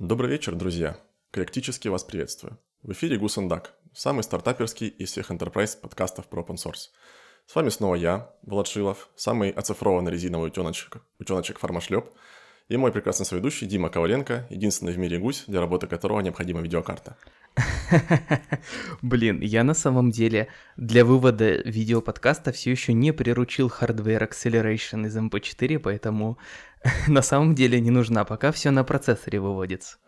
Добрый вечер, друзья. Коллектически вас приветствую. В эфире Гусандак, самый стартаперский из всех enterprise подкастов про open source. С вами снова я, Влад Шилов, самый оцифрованный резиновый утеночек, утеночек фармашлеп, и мой прекрасный соведущий Дима Коваленко, единственный в мире гусь, для работы которого необходима видеокарта. Блин, я на самом деле для вывода видеоподкаста все еще не приручил Hardware Acceleration из MP4, поэтому на самом деле не нужна, пока все на процессоре выводится.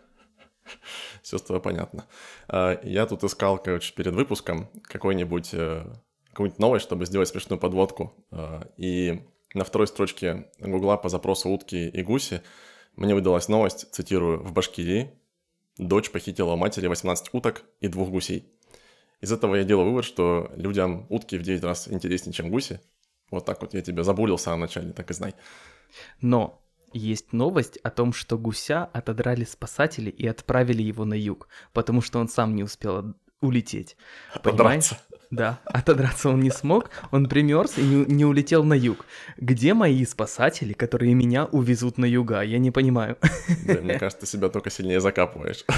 Все с тобой понятно. А, я тут искал, короче, перед выпуском какой-нибудь э, какую-нибудь новость, чтобы сделать смешную подводку. А, и на второй строчке Гугла по запросу утки и гуси мне выдалась новость, цитирую, «В Башкирии дочь похитила у матери 18 уток и двух гусей». Из этого я делаю вывод, что людям утки в 9 раз интереснее, чем гуси. Вот так вот я тебя забулил в самом начале, так и знай. Но есть новость о том, что гуся отодрали спасатели и отправили его на юг, потому что он сам не успел улететь. Понимаешь? Да, отодраться он не смог, он примерз и не, не улетел на юг. Где мои спасатели, которые меня увезут на юга? Я не понимаю. Да, мне кажется, ты себя только сильнее закапываешь.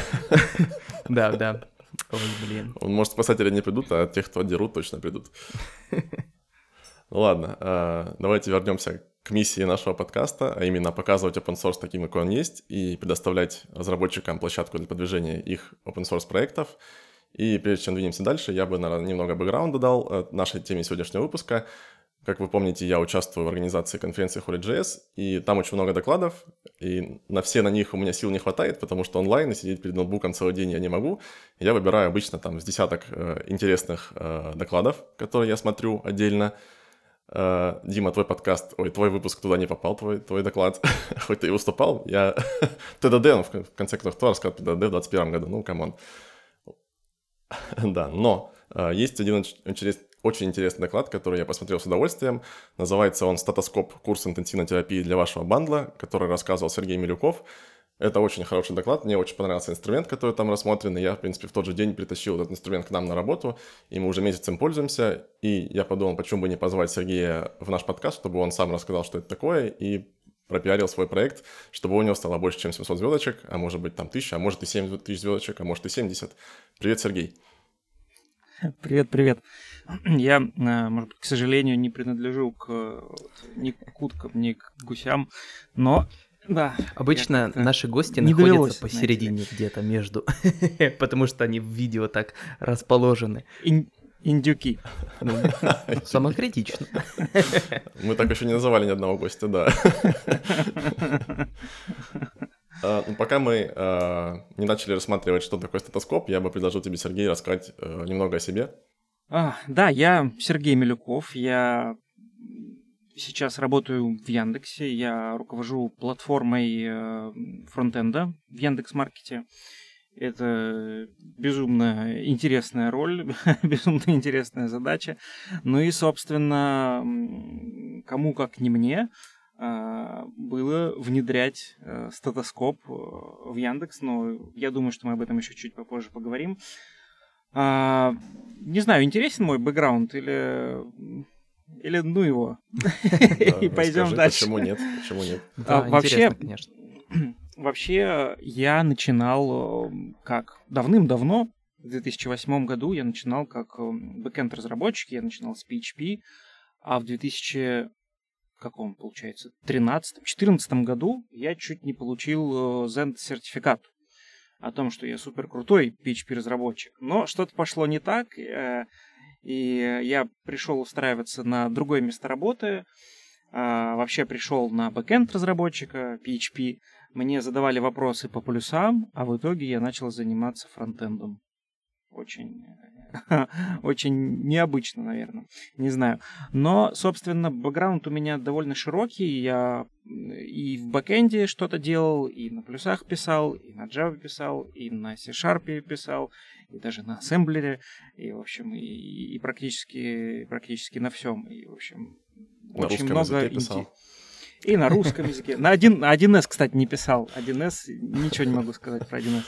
Да, да. Ой, блин. Он, может, спасатели не придут, а тех, кто отдерут, точно придут. Ну ладно, а, давайте вернемся к миссии нашего подкаста, а именно показывать open source таким, какой он есть, и предоставлять разработчикам площадку для продвижения их open source проектов. И прежде чем двинемся дальше, я бы, наверное, немного бэкграунда дал э, нашей теме сегодняшнего выпуска. Как вы помните, я участвую в организации конференции Holy.js, и там очень много докладов, и на все на них у меня сил не хватает, потому что онлайн и сидеть перед ноутбуком целый день я не могу. Я выбираю обычно там с десяток э, интересных э, докладов, которые я смотрю отдельно. Э, Дима, твой подкаст, ой, твой выпуск туда не попал, твой, твой доклад, хоть ты и выступал, я TDD, ну, в конце концов, кто рассказал TDD в 2021 году, ну, come on. Да, но э, есть один очень интересный доклад, который я посмотрел с удовольствием. Называется он «Статоскоп. Курс интенсивной терапии для вашего bundle а», который рассказывал Сергей Милюков. Это очень хороший доклад, мне очень понравился инструмент, который там рассмотрен, и я, в принципе, в тот же день притащил этот инструмент к нам на работу, и мы уже месяц им пользуемся, и я подумал, почему бы не позвать Сергея в наш подкаст, чтобы он сам рассказал, что это такое, и пропиарил свой проект, чтобы у него стало больше, чем 700 звездочек, а может быть там 1000, а может и 7 тысяч звездочек, а может и 70. Привет, Сергей. Привет, привет. Я, э, может быть, к сожалению, не принадлежу к ни к уткам, ни к гусям, но да. Обычно наши гости находятся довелось, посередине где-то между, потому что они в видео так расположены. Ин- индюки. Ну, самокритично. Мы так еще не называли ни одного гостя, да. А, ну, пока мы а, не начали рассматривать, что такое стетоскоп, я бы предложил тебе, Сергей, рассказать э, немного о себе. А, да, я Сергей Милюков, я сейчас работаю в Яндексе, я руковожу платформой э, фронтенда в Яндекс.Маркете. Это безумно интересная роль, безумно интересная задача. Ну и, собственно, кому как не мне, а, было внедрять э, статоскоп э, в Яндекс, но я думаю, что мы об этом еще чуть попозже поговорим. А, не знаю, интересен мой бэкграунд или или ну его и пойдем дальше. Почему нет? Почему нет? А, вообще, вообще я начинал э, как давным-давно в 2008 году я начинал как бэкенд разработчик, я начинал с PHP, а в 2000 каком, получается, 13-14 году я чуть не получил Zend сертификат о том, что я супер крутой PHP-разработчик. Но что-то пошло не так, э, и я пришел устраиваться на другое место работы, вообще пришел на бэкенд разработчика PHP, мне задавали вопросы по плюсам, а в итоге я начал заниматься фронтендом. Очень Очень необычно, наверное. Не знаю. Но, собственно, бэкграунд у меня довольно широкий. Я и в бэкэнде что-то делал, и на плюсах писал, и на Java писал, и на C-Sharp писал, и даже на ассемблере, и, в общем, и, и практически, практически на всем. И, в общем, на очень много... Языке писал. И на русском языке. На 1С, кстати, не писал. 1С, ничего не могу сказать про 1С.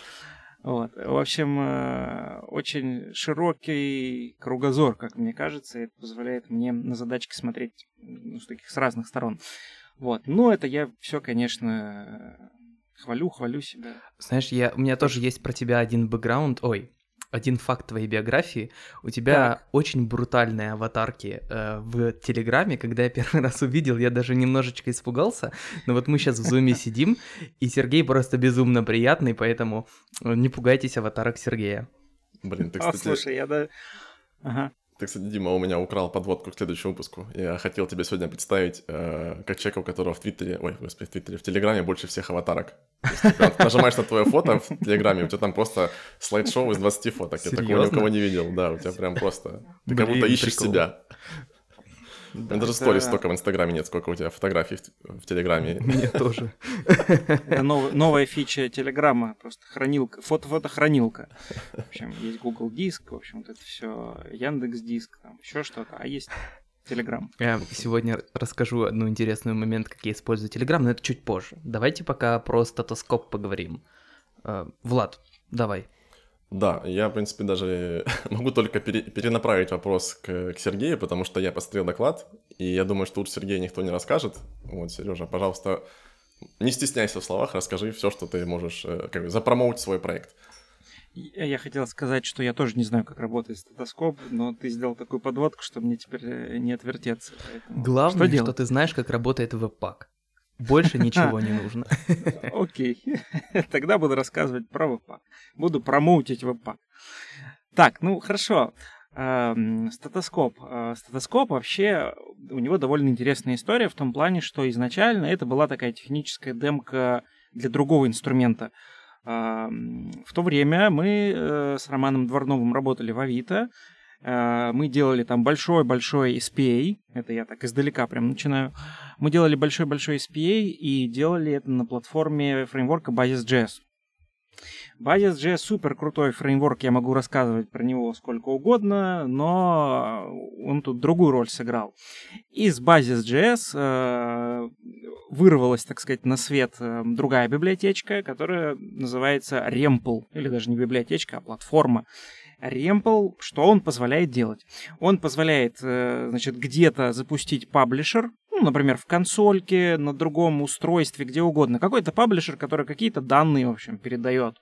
Вот. В общем, э, очень широкий кругозор, как мне кажется, и это позволяет мне на задачки смотреть ну, с таких с разных сторон. Вот. Но это я все, конечно, Хвалю, хвалю себя. Знаешь, я, у меня тоже есть про тебя один бэкграунд, ой, один факт твоей биографии. У тебя так. очень брутальные аватарки э, в Телеграме. Когда я первый раз увидел, я даже немножечко испугался. Но вот мы сейчас в зуме сидим, и Сергей просто безумно приятный, поэтому э, не пугайтесь аватарок Сергея. Блин, ты, кстати... А, слушай, я да... Ага. Ты, кстати, Дима, у меня украл подводку к следующему выпуску. Я хотел тебе сегодня представить, э, как человека, у которого в Твиттере, ой, господи, в Твиттере, в Телеграме больше всех аватарок. Есть, ты нажимаешь на твое фото в Телеграме, у тебя там просто слайд-шоу из 20 фоток. Серьезно? Я такого ни у кого не видел, да, у тебя прям просто... Ты как будто ищешь себя. Да, У меня даже сторис столько в Инстаграме нет, сколько у тебя фотографий в, в Телеграме. Мне тоже. Это новая фича Телеграма, просто хранилка, фото-фотохранилка. В общем, есть Google Диск, в общем, вот это все, Яндекс Диск, там еще что-то, а есть Телеграм. Я сегодня расскажу одну интересный момент, как я использую Телеграм, но это чуть позже. Давайте пока про статоскоп поговорим. Э, Влад, давай. Да, я, в принципе, даже могу только пере, перенаправить вопрос к, к Сергею, потому что я посмотрел доклад, и я думаю, что лучше Сергея никто не расскажет. Вот, Сережа, пожалуйста, не стесняйся в словах, расскажи все, что ты можешь, э, как бы, запромоутить свой проект. Я хотел сказать, что я тоже не знаю, как работает стетоскоп, но ты сделал такую подводку, что мне теперь э, не отвертеться. Главное, что, что ты знаешь, как работает веб-пак. Больше ничего не нужно. Окей. Тогда буду рассказывать про веб-пак. Буду промоутить веб-пак. Так, ну хорошо. Эм, стетоскоп. Э, стетоскоп вообще, у него довольно интересная история в том плане, что изначально это была такая техническая демка для другого инструмента. Эм, в то время мы э, с Романом Дворновым работали в Авито, мы делали там большой-большой SPA, это я так издалека прям начинаю. Мы делали большой-большой SPA и делали это на платформе фреймворка Basis.js. Basis.js супер крутой фреймворк, я могу рассказывать про него сколько угодно, но он тут другую роль сыграл. Из Basis.js э, вырвалась, так сказать, на свет э, другая библиотечка, которая называется Remple, или даже не библиотечка, а платформа. Ремпл, что он позволяет делать? Он позволяет, э, значит, где-то запустить publisher, ну, например, в консольке, на другом устройстве, где угодно. Какой-то publisher, который какие-то данные, в общем, передает.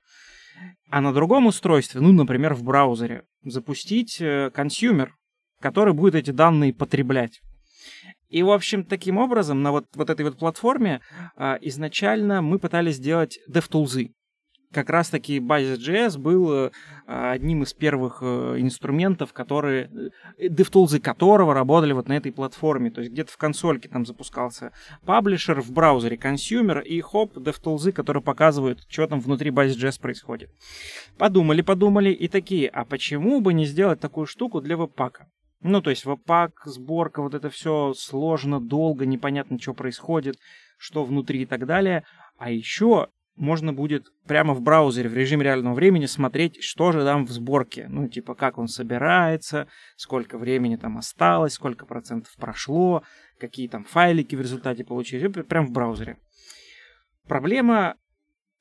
А на другом устройстве, ну, например, в браузере, запустить э, consumer, который будет эти данные потреблять. И, в общем, таким образом, на вот, вот этой вот платформе а, изначально мы пытались сделать DevTools как раз-таки Basis.js был э, одним из первых э, инструментов, которые, э, DevTools которого работали вот на этой платформе. То есть где-то в консольке там запускался publisher, в браузере consumer и хоп, DevTools, которые показывают, что там внутри Basis.js происходит. Подумали, подумали и такие, а почему бы не сделать такую штуку для webpack а? Ну, то есть webpack, сборка, вот это все сложно, долго, непонятно, что происходит, что внутри и так далее. А еще можно будет прямо в браузере в режиме реального времени смотреть, что же там в сборке. Ну, типа, как он собирается, сколько времени там осталось, сколько процентов прошло, какие там файлики в результате получились. Прямо в браузере. Проблема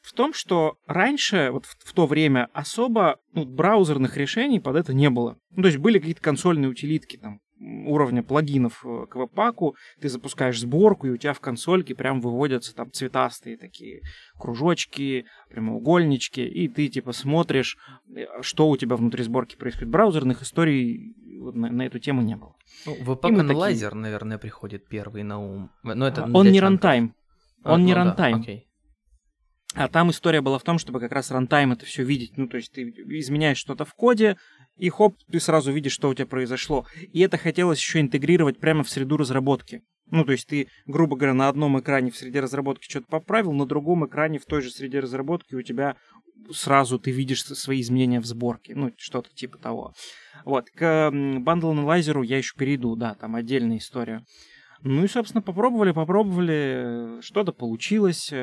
в том, что раньше, вот в, в то время, особо ну, браузерных решений под это не было. Ну, то есть были какие-то консольные утилитки, там, уровня плагинов э, к веб-паку, ты запускаешь сборку, и у тебя в консольке прям выводятся там цветастые такие кружочки, прямоугольнички, и ты типа смотришь, э, что у тебя внутри сборки происходит. Браузерных историй вот на, на эту тему не было. Ну, webpack analyzer, такие... наверное, приходит первый на ум. Но это Он не runtime. Он а, не ну, runtime. Да, окей. А там история была в том, чтобы как раз runtime это все видеть. Ну, то есть ты изменяешь что-то в коде, и хоп, ты сразу видишь, что у тебя произошло. И это хотелось еще интегрировать прямо в среду разработки. Ну, то есть ты, грубо говоря, на одном экране в среде разработки что-то поправил, на другом экране в той же среде разработки у тебя сразу ты видишь свои изменения в сборке. Ну, что-то типа того. Вот. К Bundle Analyzer я еще перейду, да, там отдельная история. Ну и, собственно, попробовали, попробовали, что-то получилось.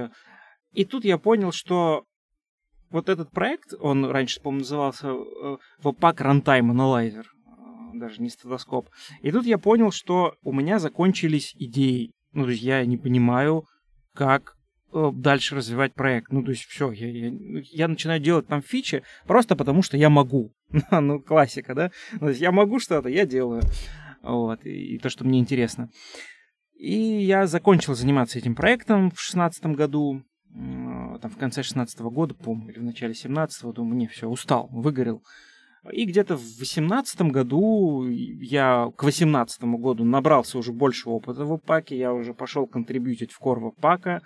И тут я понял, что вот этот проект, он раньше, по-моему, назывался э, Webpack Runtime Analyzer, э, даже не стетоскоп. И тут я понял, что у меня закончились идеи. Ну, то есть я не понимаю, как э, дальше развивать проект. Ну, то есть все, я, я, я начинаю делать там фичи просто потому, что я могу. ну, классика, да? Ну, то есть я могу что-то, я делаю. Вот, и, и то, что мне интересно. И я закончил заниматься этим проектом в 2016 году. Там в конце 16 года, помню, или в начале 17 думаю, не, все, устал, выгорел. И где-то в 18 году я к 18 году набрался уже больше опыта в паке, я уже пошел контрибьютить в кор пака,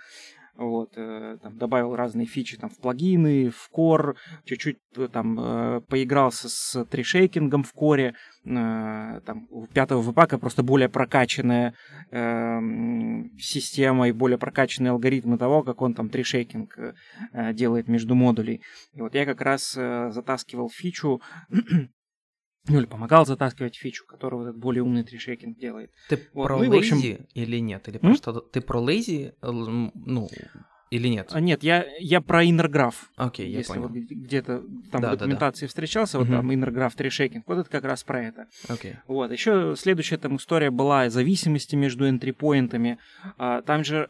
вот, э, там, добавил разные фичи там, в плагины, в Core, чуть-чуть э, там э, поигрался с трешейкингом в коре, там, у пятого впака просто более прокачанная э, система и более прокачанные алгоритмы того, как он там трешейкинг делает между модулей. И вот я как раз затаскивал фичу ну или помогал затаскивать фичу, которую вот этот более умный трешекинг делает. Ты вот. про ну, лейзи общем... или нет? Или про что Ты про лейзи, ну, или нет? А, нет, я, я про Inner Окей, okay, я Если понял. вот где-то там да, в документации да, да. встречался, вот uh-huh. там Graph трешекинг, вот это как раз про это. Окей. Okay. Вот, еще следующая там история была зависимости между энтрипоинтами. А, там же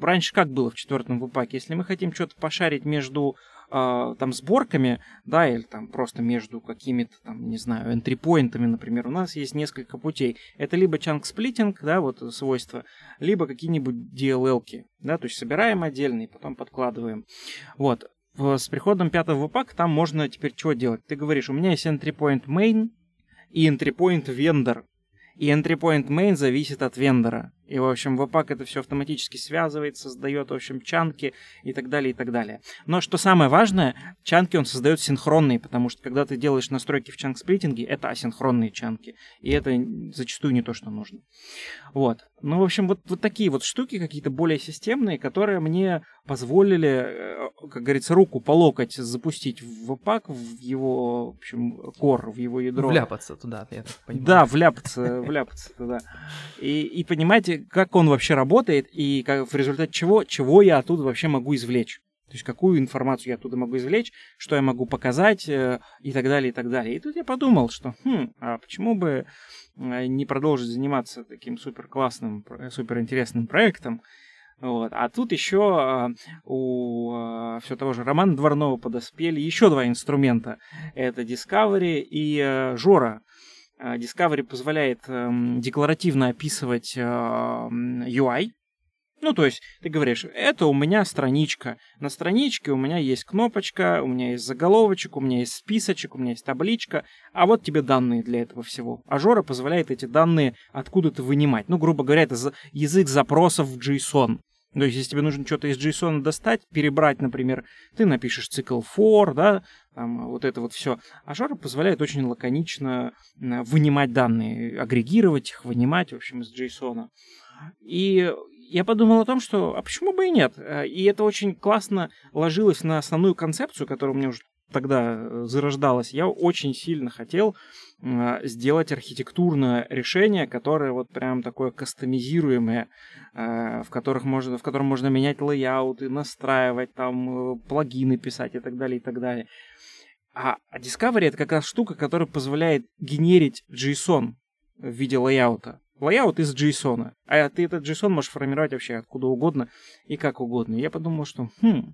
раньше как было в четвертом выпаке? Если мы хотим что-то пошарить между э, там сборками, да, или там просто между какими-то там, не знаю, энтрипоинтами, например, у нас есть несколько путей. Это либо splitting, да, вот свойства, либо какие-нибудь DLL-ки, да, то есть собираем отдельно и потом подкладываем. Вот. С приходом пятого пака там можно теперь что делать? Ты говоришь, у меня есть entry point main и entry point vendor. И entry point main зависит от вендора. И, в общем, Webpack это все автоматически связывает, создает, в общем, чанки и так далее, и так далее. Но что самое важное, чанки он создает синхронные, потому что когда ты делаешь настройки в чанк-сплитинге, это асинхронные чанки. И это зачастую не то, что нужно. Вот. Ну, в общем, вот, вот такие вот штуки какие-то более системные, которые мне позволили, э, как говорится, руку по локоть запустить в Webpack, в его, в общем, кор, в его ядро. Вляпаться туда, я так понимаю. Да, вляпаться, вляпаться туда. И, и понимаете, как он вообще работает и как, в результате чего, чего я оттуда вообще могу извлечь. То есть какую информацию я оттуда могу извлечь, что я могу показать э, и так далее, и так далее. И тут я подумал, что хм, а почему бы э, не продолжить заниматься таким супер классным, супер интересным проектом. Вот. А тут еще э, у все того же Романа Дворного подоспели еще два инструмента. Это Discovery и Жора. Э, Discovery позволяет эм, декларативно описывать э, UI. Ну, то есть ты говоришь, это у меня страничка. На страничке у меня есть кнопочка, у меня есть заголовочек, у меня есть списочек, у меня есть табличка. А вот тебе данные для этого всего. Ажора позволяет эти данные откуда-то вынимать. Ну, грубо говоря, это язык запросов в JSON. То есть, если тебе нужно что-то из JSON достать, перебрать, например, ты напишешь цикл for, да, там, вот это вот все. А Жора позволяет очень лаконично вынимать данные, агрегировать их, вынимать, в общем, из JSON. И я подумал о том, что а почему бы и нет? И это очень классно ложилось на основную концепцию, которая у меня уже тогда э, зарождалась. Я очень сильно хотел Э, сделать архитектурное решение, которое вот прям такое кастомизируемое, э, в, которых можно, в котором можно менять лейауты, настраивать, там, э, плагины писать и так далее, и так далее. А, а Discovery это как раз штука, которая позволяет генерить JSON в виде layout а. Layout из JSON. А ты этот JSON можешь формировать вообще откуда угодно и как угодно. Я подумал, что хм,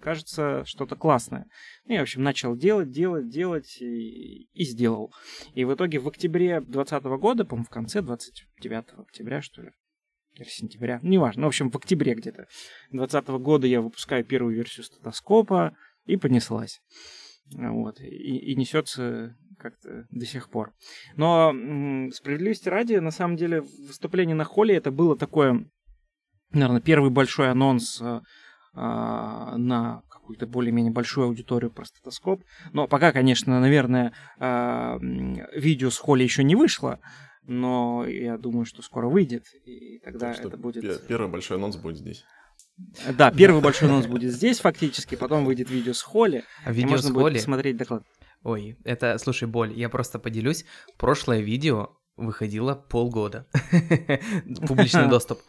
кажется, что-то классное. Ну, я, в общем, начал делать, делать, делать и, и сделал. И в итоге в октябре 2020 года, по-моему, в конце 29 октября, что ли, или сентября, неважно, ну, в общем, в октябре где-то 2020 года я выпускаю первую версию Statoscope а и понеслась. Вот, и, и несется как-то до сих пор. Но м- справедливости ради, на самом деле, выступление на холле это было такое, наверное, первый большой анонс э, на какую-то более-менее большую аудиторию про стетоскоп. Но пока, конечно, наверное, а, видео с Холли еще не вышло, но я думаю, что скоро выйдет, и тогда так это будет... Первый большой анонс будет здесь. Да, первый большой анонс будет здесь фактически, потом выйдет видео с Холли, а видео и можно с будет Холли? посмотреть доклад. Ой, это, слушай, боль, я просто поделюсь. Прошлое видео выходило полгода. Публичный доступ.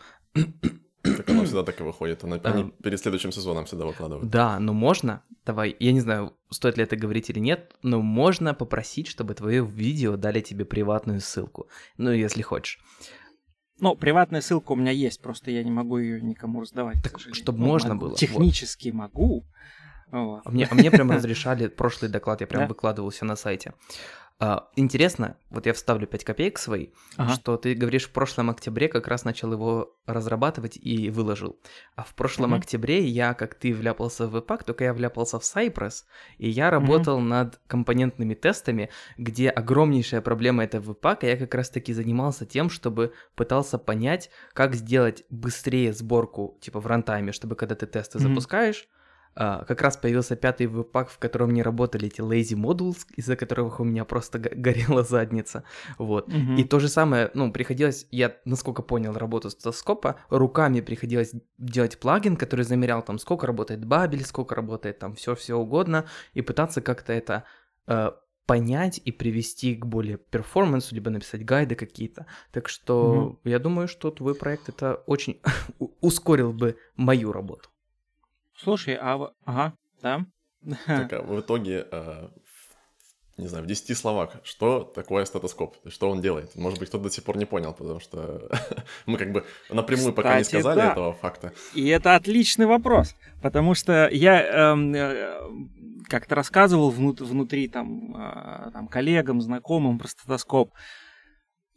Так оно всегда так и выходит. Она они перед следующим сезоном всегда выкладывают. Да, но можно, давай, я не знаю, стоит ли это говорить или нет, но можно попросить, чтобы твое видео дали тебе приватную ссылку. Ну, если хочешь. Ну, приватная ссылка у меня есть, просто я не могу ее никому раздавать. Так, чтобы ну, можно могу. было. Технически вот. могу. Вот. А, мне, а мне прям разрешали прошлый доклад, я прям да? выкладывался на сайте. А, интересно, вот я вставлю 5 копеек свои, ага. что ты говоришь, в прошлом октябре как раз начал его разрабатывать и выложил. А в прошлом угу. октябре я, как ты, вляпался в Webpack, только я вляпался в Cypress, и я работал угу. над компонентными тестами, где огромнейшая проблема это Webpack, и я как раз-таки занимался тем, чтобы пытался понять, как сделать быстрее сборку, типа в рантайме, чтобы когда ты тесты угу. запускаешь, а, как раз появился пятый веб-пак, в котором не работали эти lazy modules, из-за которых у меня просто горела задница, вот. Mm-hmm. И то же самое, ну, приходилось, я, насколько понял работу стетоскопа, руками приходилось делать плагин, который замерял там, сколько работает бабель, сколько работает там все-все угодно, и пытаться как-то это э, понять и привести к более перформансу, либо написать гайды какие-то. Так что mm-hmm. я думаю, что твой проект это очень ускорил бы мою работу. Слушай, а... Ага, да. Так, а в итоге, э, не знаю, в 10 словах, что такое стетоскоп? Что он делает? Может быть, кто-то до сих пор не понял, потому что мы как бы напрямую Кстати, пока не сказали да. этого факта. И это отличный вопрос, потому что я эм, э, как-то рассказывал внут- внутри там, э, там коллегам, знакомым про стетоскоп.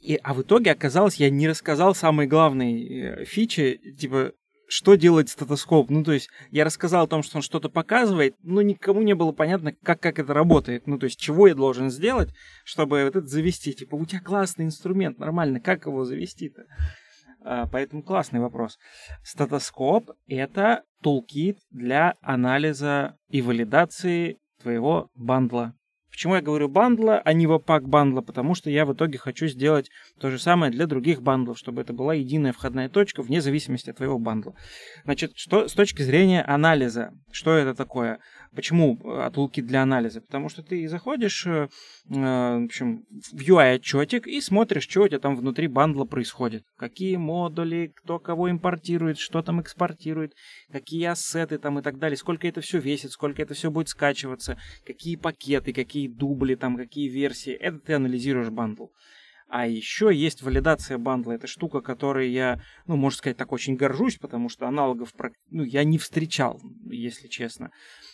И, а в итоге оказалось, я не рассказал самой главной э, фичи, типа, что делает стетоскоп. Ну, то есть, я рассказал о том, что он что-то показывает, но никому не было понятно, как, как это работает. Ну, то есть, чего я должен сделать, чтобы вот это завести. Типа, у тебя классный инструмент, нормально, как его завести-то? А, поэтому классный вопрос. Стетоскоп — это тулкит для анализа и валидации твоего бандла. Почему я говорю бандла, а не вапак бандла? Потому что я в итоге хочу сделать то же самое для других бандлов, чтобы это была единая входная точка вне зависимости от твоего бандла. Значит, что с точки зрения анализа, что это такое? Почему э, отлуки для анализа? Потому что ты заходишь э, э, в, общем, в UI-отчетик и смотришь, что у тебя там внутри бандла происходит. Какие модули, кто кого импортирует, что там экспортирует, какие asset ы там и так далее, сколько это все весит, сколько это все будет скачиваться, какие пакеты, какие дубли, там, какие версии. Это ты анализируешь bundle. А еще есть валидация bundle а. Это штука, которой я, ну, можно сказать, так очень горжусь, потому что аналогов ну, я не встречал, если честно.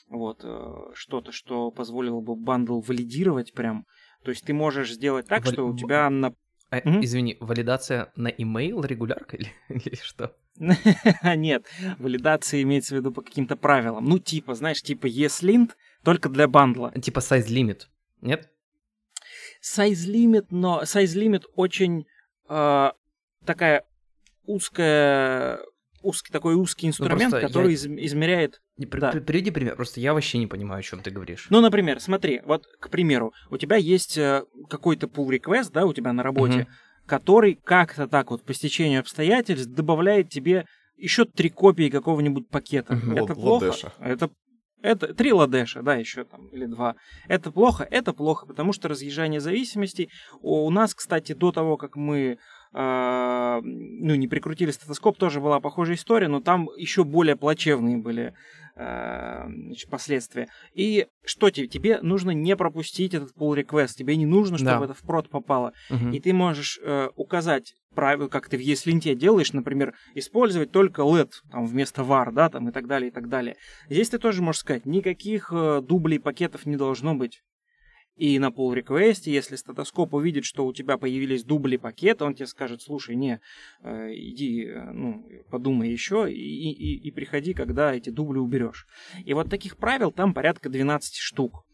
Вот, э, что-то, что позволило бы bundle валидировать прям. То есть ты можешь сделать так, Вали... что у тебя на... А, мм Извини, валидация на email регулярка или, или что? Нет, валидация имеется в виду по каким-то правилам. Ну, типа, знаешь, типа ESLint, только для бандла. Типа size limit, нет? Size limit, но size limit очень э, такая узкая узкий такой узкий ну, инструмент, ну, который я... из, измеряет. При, да. Приведи пример, просто я вообще не понимаю, о чем ты говоришь. Ну, например, смотри, вот, к примеру, у тебя есть э, какой-то pull request, да, у тебя на работе, угу. который как-то так вот по стечению обстоятельств добавляет тебе еще три копии какого-нибудь пакета. Угу. Это плохо. Ладеша. Это это три ладеша, да, еще там, или два. Это плохо, это плохо, потому что разъезжание зависимостей. У нас, кстати, до того, как мы э, ну, не прикрутили стетоскоп, тоже была похожая история, но там еще более плачевные были э, последствия. И что тебе? Тебе нужно не пропустить этот pull request, тебе не нужно, чтобы да. это в прод попало. Угу. И ты можешь э, указать правило, как ты в ESLint делаешь, например, использовать только LED там, вместо var, да, там, и так далее, и так далее. Здесь ты тоже можешь сказать, никаких э, дублей пакетов не должно быть. И на pull request, если статоскоп увидит, что у тебя появились дубли пакета, он тебе скажет, слушай, не, э, иди, э, ну, подумай еще и, и, и приходи, когда эти дубли уберешь. И вот таких правил там порядка 12 штук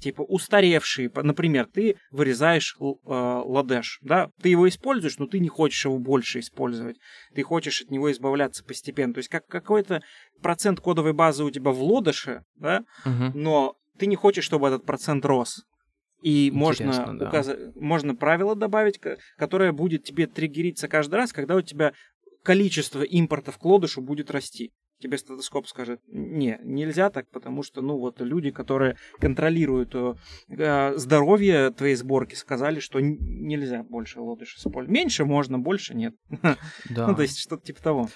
типа устаревшие. Например, ты вырезаешь э, ладеш, да, ты его используешь, но ты не хочешь его больше использовать. Ты хочешь от него избавляться постепенно. То есть как какой-то процент кодовой базы у тебя в лодыше, да, угу. но ты не хочешь, чтобы этот процент рос. И можно, да. указ... можно правило добавить, которое будет тебе триггериться каждый раз, когда у тебя количество импорта в клодышу будет расти тебе стетоскоп скажет, не, нельзя так, потому что, ну, вот люди, которые контролируют э, здоровье твоей сборки, сказали, что нельзя больше лодыш использовать. Меньше можно, больше нет. Да. ну, то есть что-то типа того.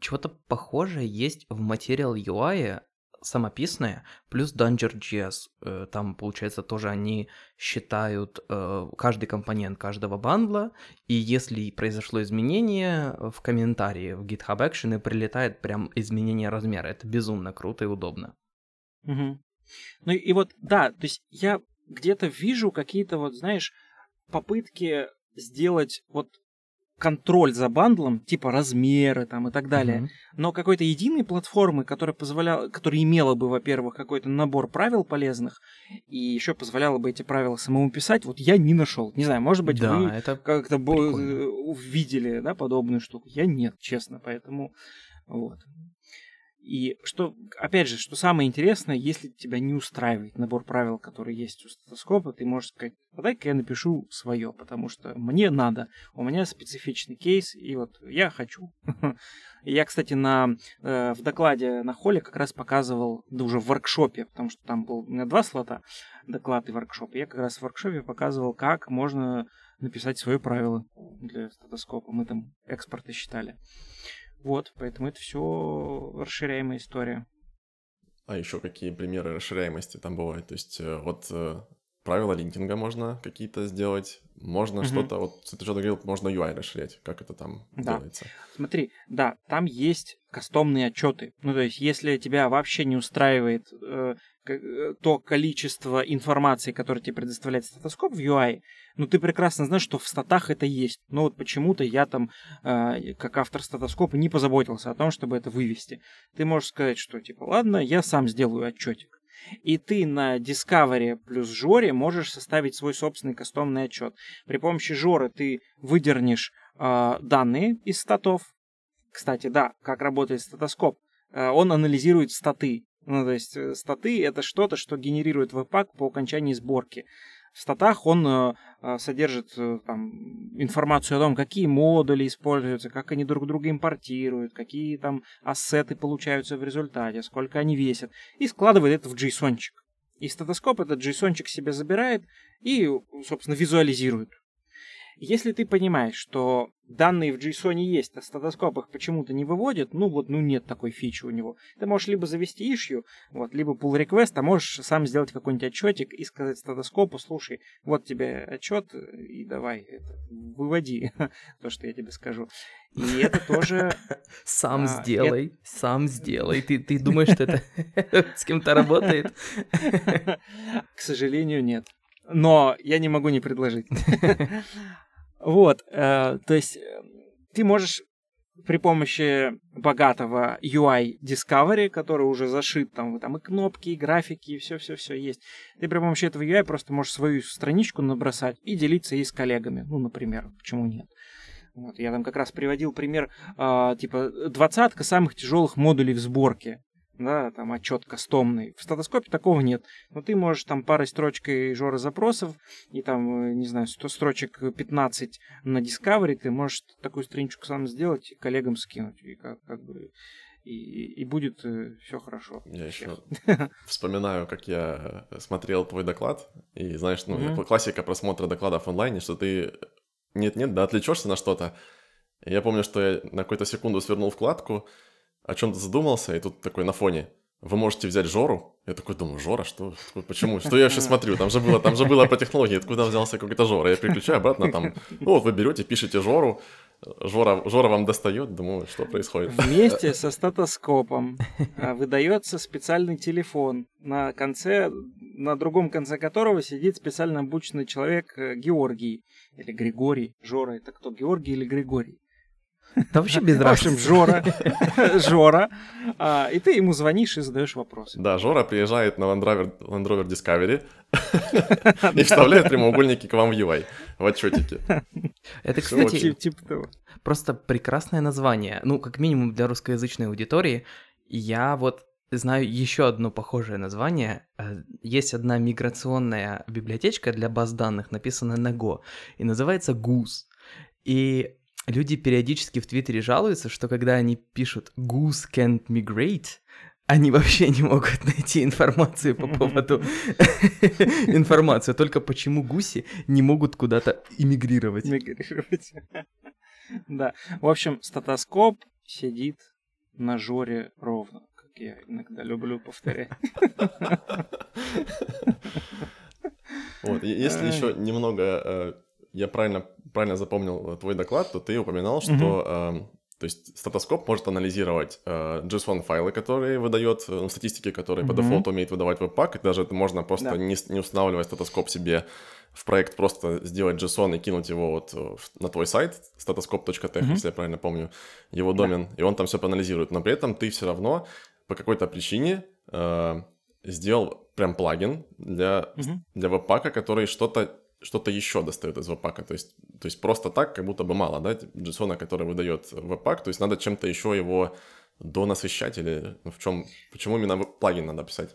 Чего-то похожее есть в Material UI, самописные, плюс Danger.js. Э, там, получается, тоже они считают э, каждый компонент каждого бандла, и если произошло изменение в комментарии в GitHub Action, прилетает прям изменение размера. Это безумно круто и удобно. Угу. Ну и вот, да, то есть я где-то вижу какие-то вот, знаешь, попытки сделать вот контроль за бандлом, типа размеры там и так далее, mm-hmm. но какой-то единой платформы, которая позволяла, которая имела бы, во-первых, какой-то набор правил полезных, и еще позволяла бы эти правила самому писать, вот я не нашел. Не знаю, может быть, да, вы это как-то прикольно. увидели, да, подобную штуку. Я нет, честно, поэтому вот. И что, опять же, что самое интересное, если тебя не устраивает набор правил, который есть у статоскопа, ты можешь сказать, а дай-ка я напишу свое, потому что мне надо, у меня специфичный кейс, и вот я хочу. Я, кстати, на, э, в докладе на холле как раз показывал, да уже в воркшопе, потому что там был у меня два слота, доклад и воркшоп. Я как раз в воркшопе показывал, как можно написать свое правило для статоскопа. Мы там экспорты считали. Вот, поэтому это все расширяемая история. А еще какие примеры расширяемости там бывают? То есть э, вот э, правила линкинга можно какие-то сделать, можно угу. что-то, вот ты что-то говорил, можно UI расширять, как это там да. делается? Смотри, да, там есть кастомные отчеты. Ну, то есть, если тебя вообще не устраивает э, Э, то количество информации, которое тебе предоставляет статоскоп в UI, ну ты прекрасно знаешь, что в статах это есть. Но вот почему-то я там, э, как автор статоскопа, не позаботился о том, чтобы это вывести. Ты можешь сказать, что типа, ладно, я сам сделаю отчетик. И ты на Discovery плюс Жоре можешь составить свой собственный кастомный отчет. При помощи Жоры ты выдернешь э, данные из статов. Кстати, да, как работает статоскоп. Э, он анализирует статы ну, то есть э, статы — это что-то, что генерирует веб-пак по окончании сборки. В статах он э, э содержит э, там, информацию о том, какие модули используются, как они друг друга импортируют, какие там ассеты получаются в результате, сколько они весят, и складывает это в JSON. -чик. И статоскоп этот JSON себе забирает и, собственно, визуализирует. Если ты понимаешь, что данные в JSON есть, а статоскоп их почему-то не выводит, ну вот, ну нет такой фичи у него. Ты можешь либо завести issue, вот, либо pull request, а можешь сам сделать какой-нибудь отчетик и сказать статоскопу, слушай, вот тебе отчет, и давай, это, выводи то, что я тебе скажу. И это тоже... Сам а, сделай, это... сам сделай. Ты, ты думаешь, что это с кем-то работает? К сожалению, нет. Но я не могу не предложить. Вот, э, то есть э, ты можешь при помощи богатого UI Discovery, который уже зашит, там, там и кнопки, и графики, и все-все-все есть. Ты при помощи этого UI просто можешь свою страничку набросать и делиться ей с коллегами. Ну, например, почему нет? Вот, я там как раз приводил пример, э, типа, двадцатка самых тяжелых модулей в сборке да, там отчет кастомный. В статоскопе такого нет. Но ты можешь там парой строчкой жора запросов и там, э, не знаю, 100 строчек 15 на Discovery, ты можешь такую страничку сам сделать и коллегам скинуть. И как, как бы и, и будет э, все хорошо. Я еще вспоминаю, как я э, смотрел твой доклад, и знаешь, ну, mm-hmm. классика просмотра докладов онлайне, что ты нет-нет, да отвлечешься на что-то. Я помню, что я на какую-то секунду свернул вкладку, о чем-то задумался, и тут такой на фоне. Вы можете взять Жору. Я такой думаю, Жора, что? Почему? Что я вообще смотрю? Там же было, там же было про технологии. Откуда взялся какой-то Жора? Я переключаю обратно там. Ну вот вы берете, пишете Жору. Жора, Жора вам достает, думаю, что происходит. Вместе со статоскопом а, выдается специальный телефон, на конце, на другом конце которого сидит специально обученный человек э, Георгий или Григорий. Жора это кто, Георгий или Григорий? Да вообще без разницы. В общем, Жора. Жора. А, и ты ему звонишь и задаешь вопросы. Да, Жора приезжает на Land Rover, Land Rover Discovery и вставляет прямоугольники к вам в UI, в отчетике. Это, кстати, просто прекрасное название. Ну, как минимум для русскоязычной аудитории. Я вот знаю еще одно похожее название. Э, есть одна миграционная библиотечка для баз данных, написанная на Go, и называется Goose. И люди периодически в Твиттере жалуются, что когда они пишут «Goose can't migrate», они вообще не могут найти информацию по поводу информацию, только почему гуси не могут куда-то иммигрировать. Иммигрировать. Да. В общем, статоскоп сидит на жоре ровно, как я иногда люблю повторять. Вот, если еще немного э, я правильно, правильно запомнил твой доклад, то ты упоминал, что э, То есть статоскоп может анализировать э, JSON-файлы, которые выдает, ну, статистики, которые mm-hmm. по дефолту умеет выдавать веб-пак. Даже это можно просто да. не, не устанавливая статоскоп себе в проект, просто сделать JSON и кинуть его вот на твой сайт, statoscope.tech, mm-hmm. если я правильно помню, его домен, да. и он там все проанализирует. Но при этом ты все равно по какой-то причине э, сделал прям плагин для, mm-hmm. для веб-пака, который что-то что-то еще достает из веб-пака. То есть, то есть просто так как будто бы мало, да, JSON, который выдает веб-пак. То есть надо чем-то еще его донасыщать или в чем, почему именно плагин надо писать?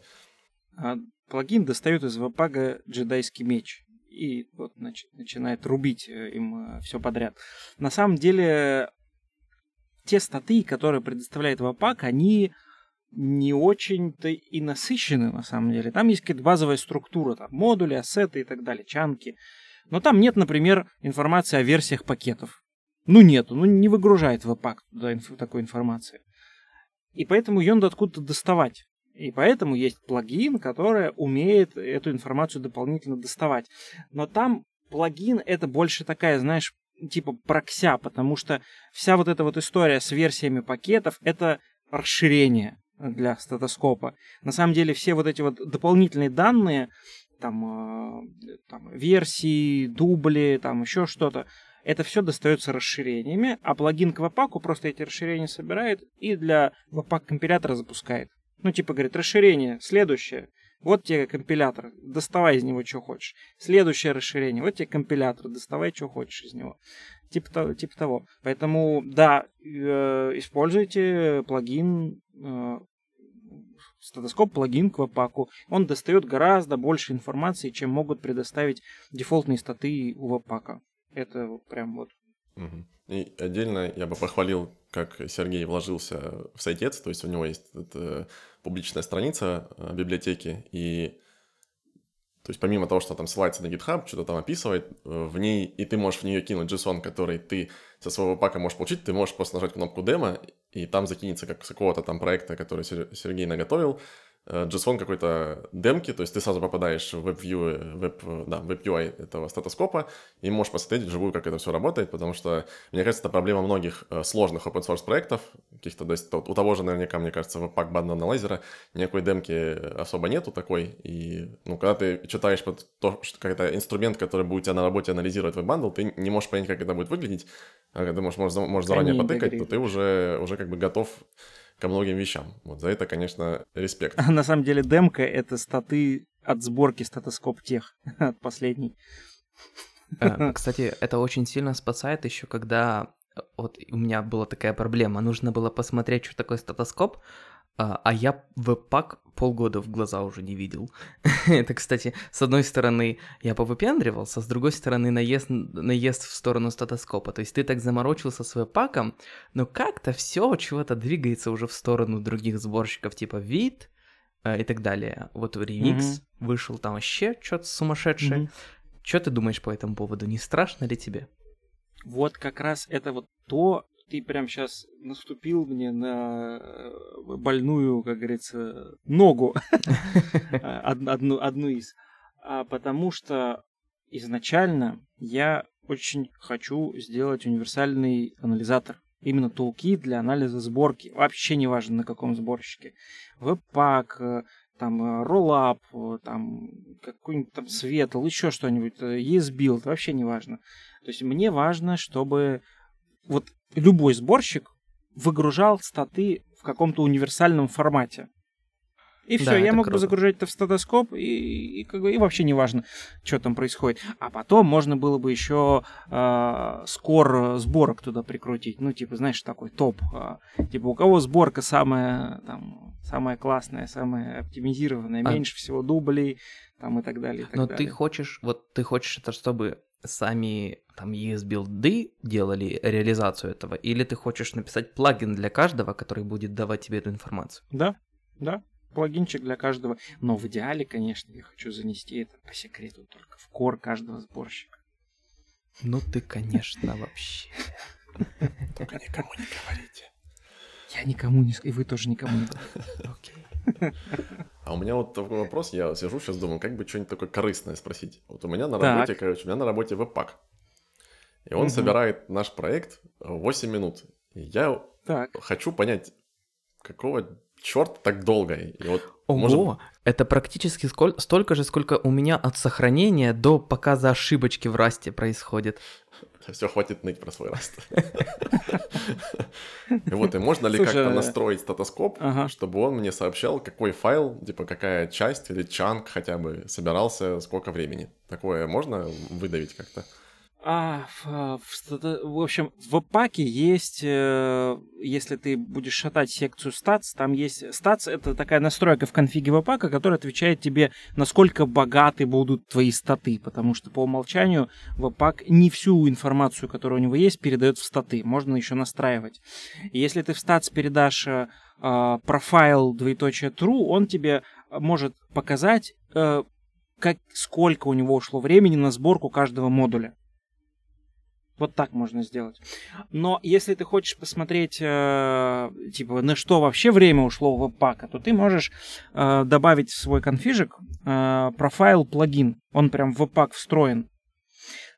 А, плагин достает из веб-пага джедайский меч и вот нач- начинает рубить э, им э, все подряд. На самом деле, те статы, которые предоставляет веб-пак, они не очень-то и насыщены на самом деле. Там есть какая-то базовая структура, там модули, ассеты и так далее, чанки. Но там нет, например, информации о версиях пакетов. Ну нету, ну не выгружает Webpack туда инф- такой информации. И поэтому ее надо откуда-то доставать. И поэтому есть плагин, который умеет эту информацию дополнительно доставать. Но там плагин это больше такая, знаешь, типа прокся, потому что вся вот эта вот история с версиями пакетов это расширение для статоскопа. На самом деле все вот эти вот дополнительные данные, там, э, там версии, дубли, там еще что-то, это все достается расширениями, а плагин к Webpack просто эти расширения собирает и для Webpack компилятора запускает. Ну, типа, говорит, расширение, следующее, вот тебе компилятор, доставай из него, что хочешь. Следующее расширение, вот тебе компилятор, доставай, что хочешь из него. Типа, типа того. Поэтому, да, э, используйте плагин э, статоскоп плагин к веб-паку. Он достает гораздо больше информации, чем могут предоставить дефолтные статы у веб-пака. Это прям вот. И отдельно я бы похвалил, как Сергей вложился в сайтец, то есть у него есть эта публичная страница э, библиотеки, и то есть помимо того, что там ссылается на GitHub, что-то там описывает, э, в ней, и ты можешь в нее кинуть JSON, который ты со своего пака можешь получить, ты можешь просто нажать кнопку демо, и там закинется как с какого-то там проекта, который Сергей наготовил, JSON какой-то демки, то есть ты сразу попадаешь в WebView, web, да, WebUI этого статоскопа и можешь посмотреть вживую, как это все работает, потому что, мне кажется, это проблема многих э, сложных open source проектов, каких-то, то есть у того же наверняка, мне кажется, Webpack Band Analyzer никакой демки особо нету такой, и, ну, когда ты читаешь под то, что какой-то инструмент, который будет у тебя на работе анализировать web bundle, ты не можешь понять, как это будет выглядеть, а когда можешь, можешь, можешь заранее потыкать, то ты уже, уже как бы готов ко многим вещам. Вот за это, конечно, респект. А на самом деле демка — это статы от сборки Statoscope тех, от последней. Э, кстати, это очень сильно спасает еще, когда вот у меня была такая проблема. Нужно было посмотреть, что такое Statoscope, а, а я веб-пак полгода в глаза уже не видел. Это, кстати, с одной стороны я повыпендривался, с другой стороны наезд, наезд в сторону статоскопа. То есть ты так заморочился с веб-паком, но как-то все чего-то двигается уже в сторону других сборщиков, типа вид э, и так далее. Вот ремикс mm-hmm. вышел там вообще что-то сумасшедшее. Mm-hmm. Что ты думаешь по этому поводу? Не страшно ли тебе? Вот как раз это вот то, ты прям сейчас наступил мне на э, больную, как говорится, ногу. одну, одну из. А потому что изначально я очень хочу сделать универсальный анализатор. Именно тулки для анализа сборки. Вообще не важно на каком сборщике. Webpack, э, там э, Rollup, там какой-нибудь там Светл, еще что-нибудь, ESBuild, вообще не важно. То есть мне важно, чтобы вот любой сборщик выгружал статы в каком-то универсальном формате. И все, да, я мог круто. бы загружать это в статоскоп, и, и, как бы, и вообще не важно, что там происходит. А потом можно было бы еще э, скор сборок туда прикрутить. Ну, типа, знаешь, такой топ. Э, типа, у кого сборка самая, там, самая классная, самая оптимизированная, а... меньше всего дублей, там, и так далее. И так Но далее. ты хочешь, вот ты хочешь это, чтобы сами там ES-билды делали реализацию этого, или ты хочешь написать плагин для каждого, который будет давать тебе эту информацию? Да, да, плагинчик для каждого. Но в идеале, конечно, я хочу занести это по секрету только в кор каждого сборщика. Ну ты, конечно, вообще. Только никому не говорите. Я никому не... И вы тоже никому не говорите. Окей. А у меня вот такой вопрос, я сижу сейчас думаю, как бы что-нибудь такое корыстное спросить. Вот у меня на работе, так. короче, у меня на работе веб-пак. И он угу. собирает наш проект 8 минут. Я так. хочу понять, какого черт так долго? И вот, Ого, может... это практически сколь... столько же, сколько у меня от сохранения до показа ошибочки в расте происходит. Все, хватит ныть про свой раст. И вот, и можно ли как-то настроить статоскоп, чтобы он мне сообщал, какой файл, типа какая часть или чанк хотя бы собирался, сколько времени? Такое можно выдавить как-то? А, в, в, в общем, в паке есть, э, если ты будешь шатать секцию stats, там есть... Stats — это такая настройка в конфиге веб-пака, которая отвечает тебе, насколько богаты будут твои статы, потому что по умолчанию веб-пак не всю информацию, которая у него есть, передает в статы. Можно еще настраивать. И если ты в stats передашь э, э, профайл двоеточие true, он тебе может показать, э, как, сколько у него ушло времени на сборку каждого модуля. Вот так можно сделать. Но если ты хочешь посмотреть, э, типа, на что вообще время ушло у веб-пака, то ты можешь э, добавить в свой конфижик э, профайл плагин. Он прям в веб-пак встроен.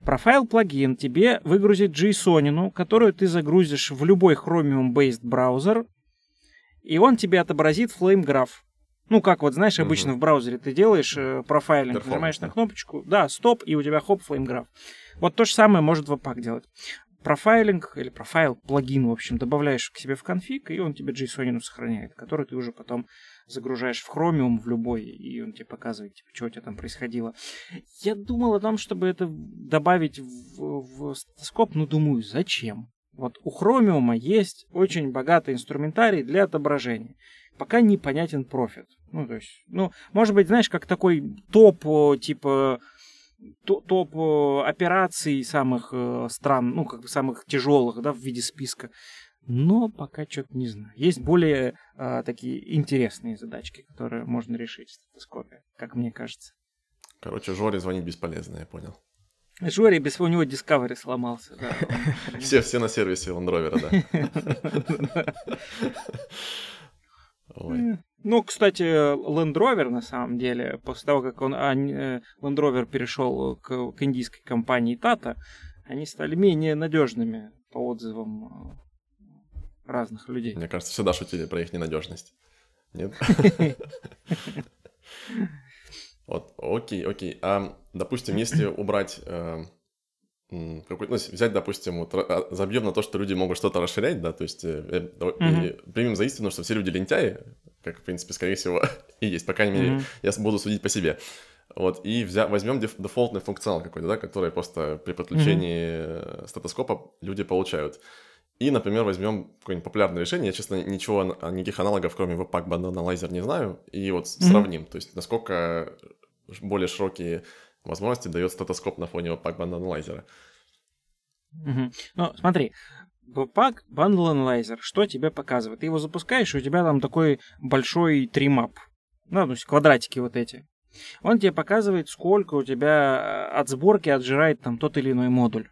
Профайл плагин тебе выгрузит JSON, которую ты загрузишь в любой Chromium-based браузер, и он тебе отобразит Flame Graph. Ну, как вот, знаешь, обычно угу. в браузере ты делаешь э, профайлинг, нажимаешь да. на кнопочку, да, стоп, и у тебя хоп, Flame Graph. Вот то же самое может Webpack делать. Профайлинг или профайл, плагин, в общем, добавляешь к себе в конфиг, и он тебе JSON сохраняет, который ты уже потом загружаешь в Chromium в любой, и он тебе показывает, типа, что у тебя там происходило. Я думал о том, чтобы это добавить в, в статоскоп, но думаю, зачем? Вот у Chromium есть очень богатый инструментарий для отображения. Пока непонятен профит. Ну, то есть, ну, может быть, знаешь, как такой топ, типа, топ э, операций самых э, стран, ну, как бы самых тяжелых, да, в виде списка. Но пока что-то не знаю. Есть более а, такие интересные задачки, которые можно решить в статоскопе, как мне кажется. Короче, Жоре звонить бесполезно, я понял. Жоре, без у него Discovery сломался, да. Все, все на сервисе Land Rover, да. Ой. Ну, кстати, Land Rover, на самом деле, после того, как он, а, Land Rover перешел к, к индийской компании Tata, они стали менее надежными по отзывам э, разных людей. Мне кажется, всегда шутили про их ненадежность. Нет? Вот, окей, окей. А, допустим, если убрать э, какой, ну, взять, допустим, вот, а, забьем на то, что люди могут что-то расширять, да, то есть э, mm-hmm. примем за истину, что все люди лентяи, как, в принципе, скорее всего, и есть, по крайней мере, mm-hmm. я буду судить по себе. Вот, и взя, возьмем деф, дефолтный функционал какой-то, да, который просто при подключении mm-hmm. статоскопа люди получают. И, например, возьмем какое-нибудь популярное решение. Я, честно, ничего, никаких аналогов, кроме Webpack Band Analyzer, не знаю. И вот mm-hmm. сравним, то есть насколько более широкие возможности дает статоскоп на фоне Webpack Band Analyzer. Угу. Ну, смотри, Webpack Bundle Analyzer, что тебе показывает? Ты его запускаешь, и у тебя там такой большой тримап. Ну, то есть квадратики вот эти. Он тебе показывает, сколько у тебя э, от сборки отжирает там тот или иной модуль.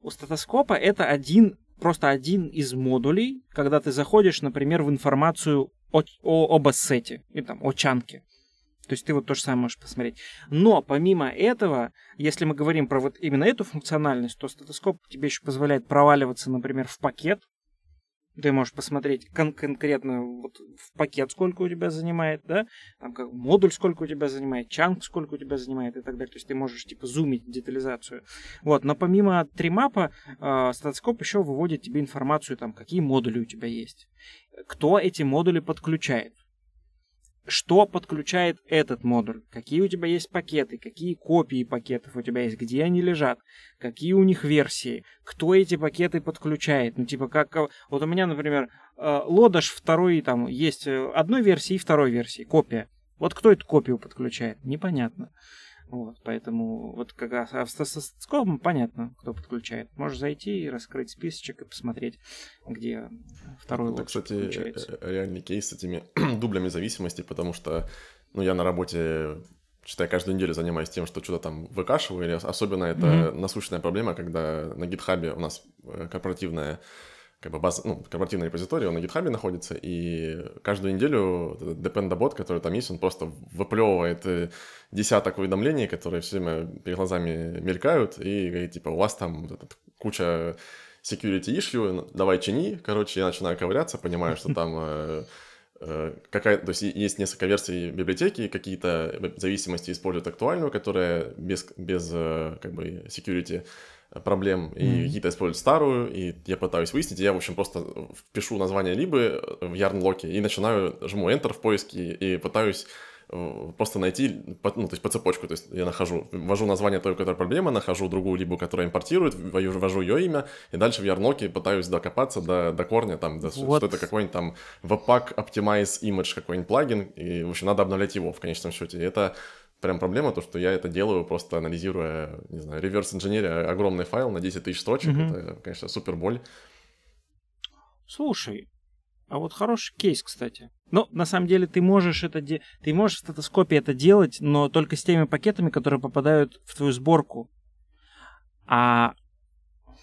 У статоскопа это один, просто один из модулей, когда ты заходишь, например, в информацию о, о, об ассете, и там, о чанке. То есть ты вот то же самое можешь посмотреть. Но помимо этого, если мы говорим про вот именно эту функциональность, то стетоскоп тебе еще позволяет проваливаться, например, в пакет. Ты можешь посмотреть кон- конкретно вот в пакет, сколько у тебя занимает, да, там как модуль, сколько у тебя занимает, чанк, сколько у тебя занимает и так далее. То есть ты можешь типа зумить детализацию. Вот, но помимо тримапа, э, статоскоп еще выводит тебе информацию, там, какие модули у тебя есть, кто эти модули подключает что подключает этот модуль, какие у тебя есть пакеты, какие копии пакетов у тебя есть, где они лежат, какие у них версии, кто эти пакеты подключает. Ну, типа, как... Вот у меня, например, лодаш второй, там, есть э, одной версии и второй версии, копия. Вот кто эту копию подключает? Непонятно. Вот, поэтому вот как раз а с скопом понятно, кто подключает. Можешь зайти и раскрыть списочек и посмотреть, где второй Это, кстати, реальный кейс с этими дублями зависимости, потому что, ну, я на работе считай, каждую неделю занимаюсь тем, что что-то там выкашиваю, или особенно это mm-hmm. насущная проблема, когда на гитхабе у нас э, корпоративная как бы база, ну, корпоративный репозиторий, он на GitHub находится, и каждую неделю Dependabot, который там есть, он просто выплевывает э, десяток уведомлений, которые все время перед глазами мелькают, и говорит, типа, у вас там вот куча security issue, давай чини. Короче, я начинаю ковыряться, понимаю, что там э, э, какая, то есть есть несколько версий библиотеки, какие-то зависимости используют актуальную, которая без, без как бы security проблем, и mm-hmm. какие-то используют старую, и я пытаюсь выяснить, и я, в общем, просто впишу название либо в ярн-локе и начинаю, жму Enter в поиске и пытаюсь Э, просто найти, ну, то есть по цепочку, то есть я нахожу, ввожу название той, у которой проблема, нахожу другую либо, которая импортирует, ввожу ее имя, и дальше в ярноке пытаюсь докопаться до, до корня, там, до, вот. что это какой-нибудь там Webpack Optimize Image какой-нибудь плагин, и, в общем, надо обновлять его в конечном счете. И это прям проблема, то, что я это делаю просто анализируя, не знаю, реверс инженерия огромный файл на 10 тысяч строчек, mm-hmm. это, конечно, супер боль. Слушай, а вот хороший кейс, кстати. Ну, на самом деле, ты можешь это де... ты можешь в статоскопе это делать, но только с теми пакетами, которые попадают в твою сборку. А...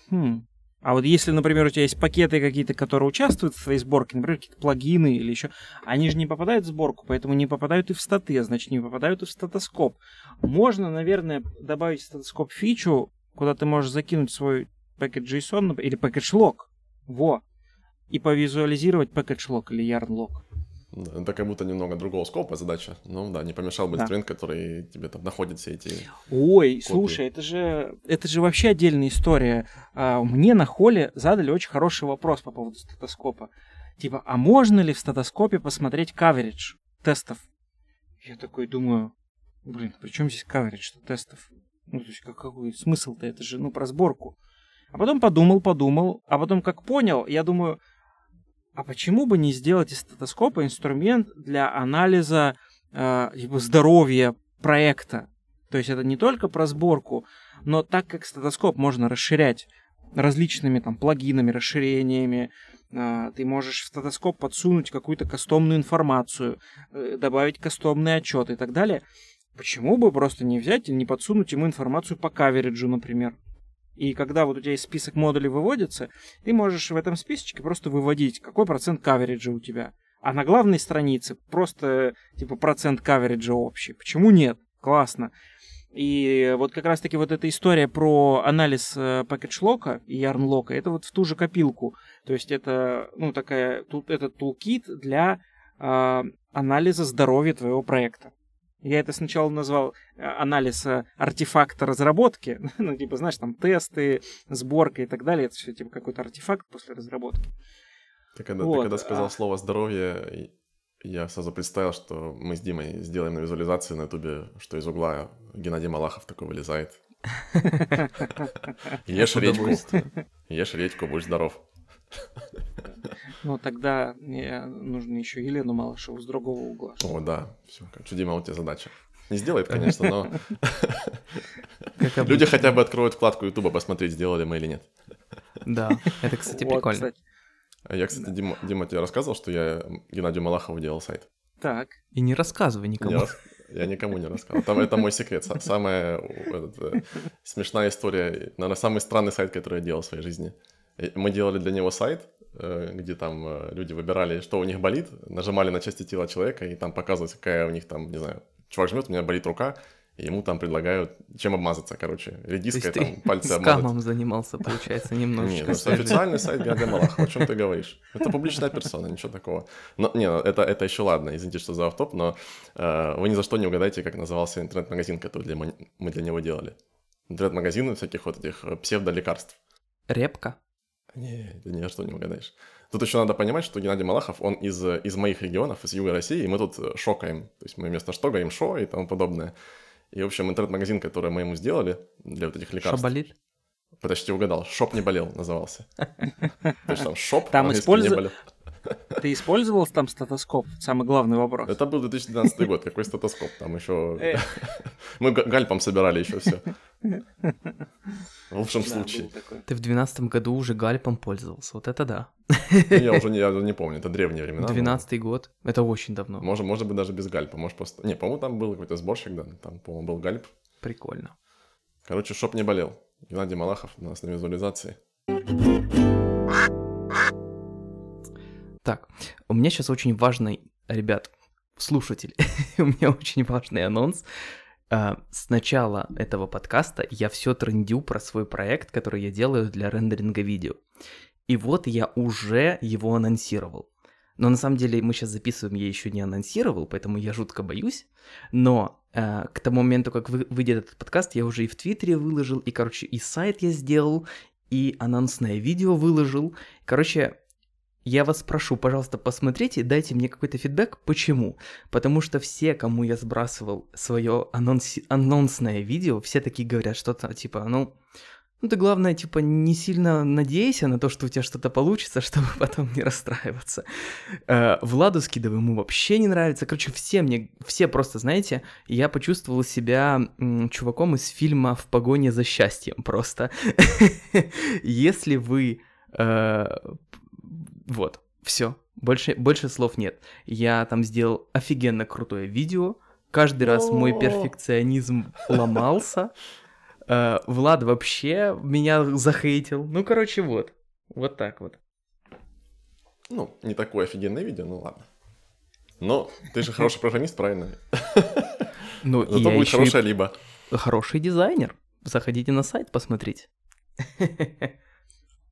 Хм. А вот если, например, у тебя есть пакеты какие-то, которые участвуют в твоей сборке, например, какие-то плагины или еще, они же не попадают в сборку, поэтому не попадают и в статы, а значит, не попадают и в статоскоп. Можно, наверное, добавить в статоскоп фичу, куда ты можешь закинуть свой пакет JSON или пакет log. Во и повизуализировать package log или yarn log. Да, это как будто немного другого скопа задача. Ну да, не помешал бы да. инструмент, который тебе там находит все эти. Ой, копии. слушай, это же это же вообще отдельная история. А, мне на холле задали очень хороший вопрос по поводу статоскопа. Типа, а можно ли в статоскопе посмотреть каверидж тестов? Я такой думаю, блин, при чем здесь каверидж тестов? Ну, то есть, как, какой смысл-то? Это же, ну, про сборку. А потом подумал, подумал, а потом как понял, я думаю, а почему бы не сделать из стетоскопа инструмент для анализа э, здоровья проекта? То есть это не только про сборку, но так как стетоскоп можно расширять различными там плагинами, расширениями, э, ты можешь в стетоскоп подсунуть какую-то кастомную информацию, э, добавить кастомный отчет и так далее. Почему бы просто не взять и не подсунуть ему информацию по кавериджу, например? И когда вот у тебя есть список модулей выводится, ты можешь в этом списочке просто выводить, какой процент кавериджа у тебя. А на главной странице просто типа процент кавериджа общий. Почему нет? Классно. И вот как раз-таки вот эта история про анализ э, пакетшлока и ярнлока, это вот в ту же копилку. То есть это, ну, такая, тут этот тулкит для э, анализа здоровья твоего проекта. Я это сначала назвал э, анализ э, артефакта разработки. ну, типа, знаешь, там тесты, сборка и так далее. Это все типа какой-то артефакт после разработки. Ты когда, вот. ты когда сказал а... слово здоровье, я сразу представил, что мы с Димой сделаем на визуализации на ютубе, что из угла Геннадий Малахов такой вылезает. Ешь редьку. Ешь редьку, будь здоров. Ну, тогда мне нужно еще Елену Малышеву с другого угла. О, да. Все, короче, Дима, у тебя задача. Не сделает, конечно, но... Люди хотя бы откроют вкладку Ютуба посмотреть, сделали мы или нет. Да, это, кстати, прикольно. А я, кстати, Дима, Дима тебе рассказывал, что я Геннадию Малахову делал сайт. Так. И не рассказывай никому. Я никому не рассказывал. Там, это мой секрет. Самая этот, э, смешная история. Наверное, самый странный сайт, который я делал в своей жизни. Мы делали для него сайт, Э, где там э, люди выбирали, что у них болит, нажимали на части тела человека, и там показывалось, какая у них там, не знаю, чувак жмет, у меня болит рука, и ему там предлагают, чем обмазаться, короче, редиской, там, пальцы обмазать. скамом занимался, получается, немножечко. Нет, это официальный сайт Геннадия Малахова, о чем ты говоришь? Это публичная персона, ничего такого. Но, не, это, это еще ладно, извините, что за автоп, но э, вы ни за что не угадаете, как назывался интернет-магазин, который для, мы для него делали. Интернет-магазин всяких вот этих э, псевдолекарств. Репка? Не, ты ни за что не угадаешь. Тут еще надо понимать, что Геннадий Малахов, он из, из моих регионов, из Юга России, и мы тут э, шокаем. То есть мы вместо что говорим шо и тому подобное. И, в общем, интернет-магазин, который мы ему сделали для вот этих лекарств. Что болит? Почти угадал. Shop не болел назывался. То есть там shop там использу... не болел. Ты использовал там Statoscope? Самый главный вопрос. Это был 2012 год. Какой Statoscope? Там еще... Э. Мы Gulp ом собирали еще все. В лучшем случае. Ты в двенадцатом году уже Gulp ом пользовался, вот это да. Я уже не, я не помню, это древние времена. Двенадцатый год, это очень давно. Может, может быть, даже без гальпа, может просто... Не, по-моему, там был какой-то сборщик, да, там, по-моему, был гальп. Прикольно. Короче, шоп не болел. Геннадий Малахов у нас на визуализации. Так, у меня сейчас очень важный, ребят, слушатель, у меня очень важный анонс. э, с начала этого подкаста я все трендю про свой проект, который я делаю для рендеринга видео. И вот я уже его анонсировал. Но на самом деле мы сейчас записываем, я еще не анонсировал, поэтому я жутко боюсь. Но э, к тому моменту, как вы, выйдет этот подкаст, я уже и в Твиттере выложил, и, короче, и сайт я сделал, и анонсное видео выложил. Короче, я вас прошу, пожалуйста, посмотрите, дайте мне какой-то фидбэк. Почему? Потому что все, кому я сбрасывал свое анонс... анонсное видео, все такие говорят что-то типа, ну, ну ты главное, типа, не сильно надейся на то, что у тебя что-то получится, чтобы потом не расстраиваться. Э, Владу Скидову ему вообще не нравится. Короче, все мне, все просто, знаете, я почувствовал себя м, чуваком из фильма «В погоне за счастьем» просто. Если вы... Э, вот, все. Больше, больше слов нет. Я там сделал офигенно крутое видео. Каждый раз мой перфекционизм ломался. Uh, Влад вообще меня захейтил. Ну, короче, вот. Вот так вот. Ну, не такое офигенное видео, ну ладно. Но ты же хороший программист, правильно? Ну, Зато будет хорошая либо. Хороший дизайнер. Заходите на сайт посмотреть.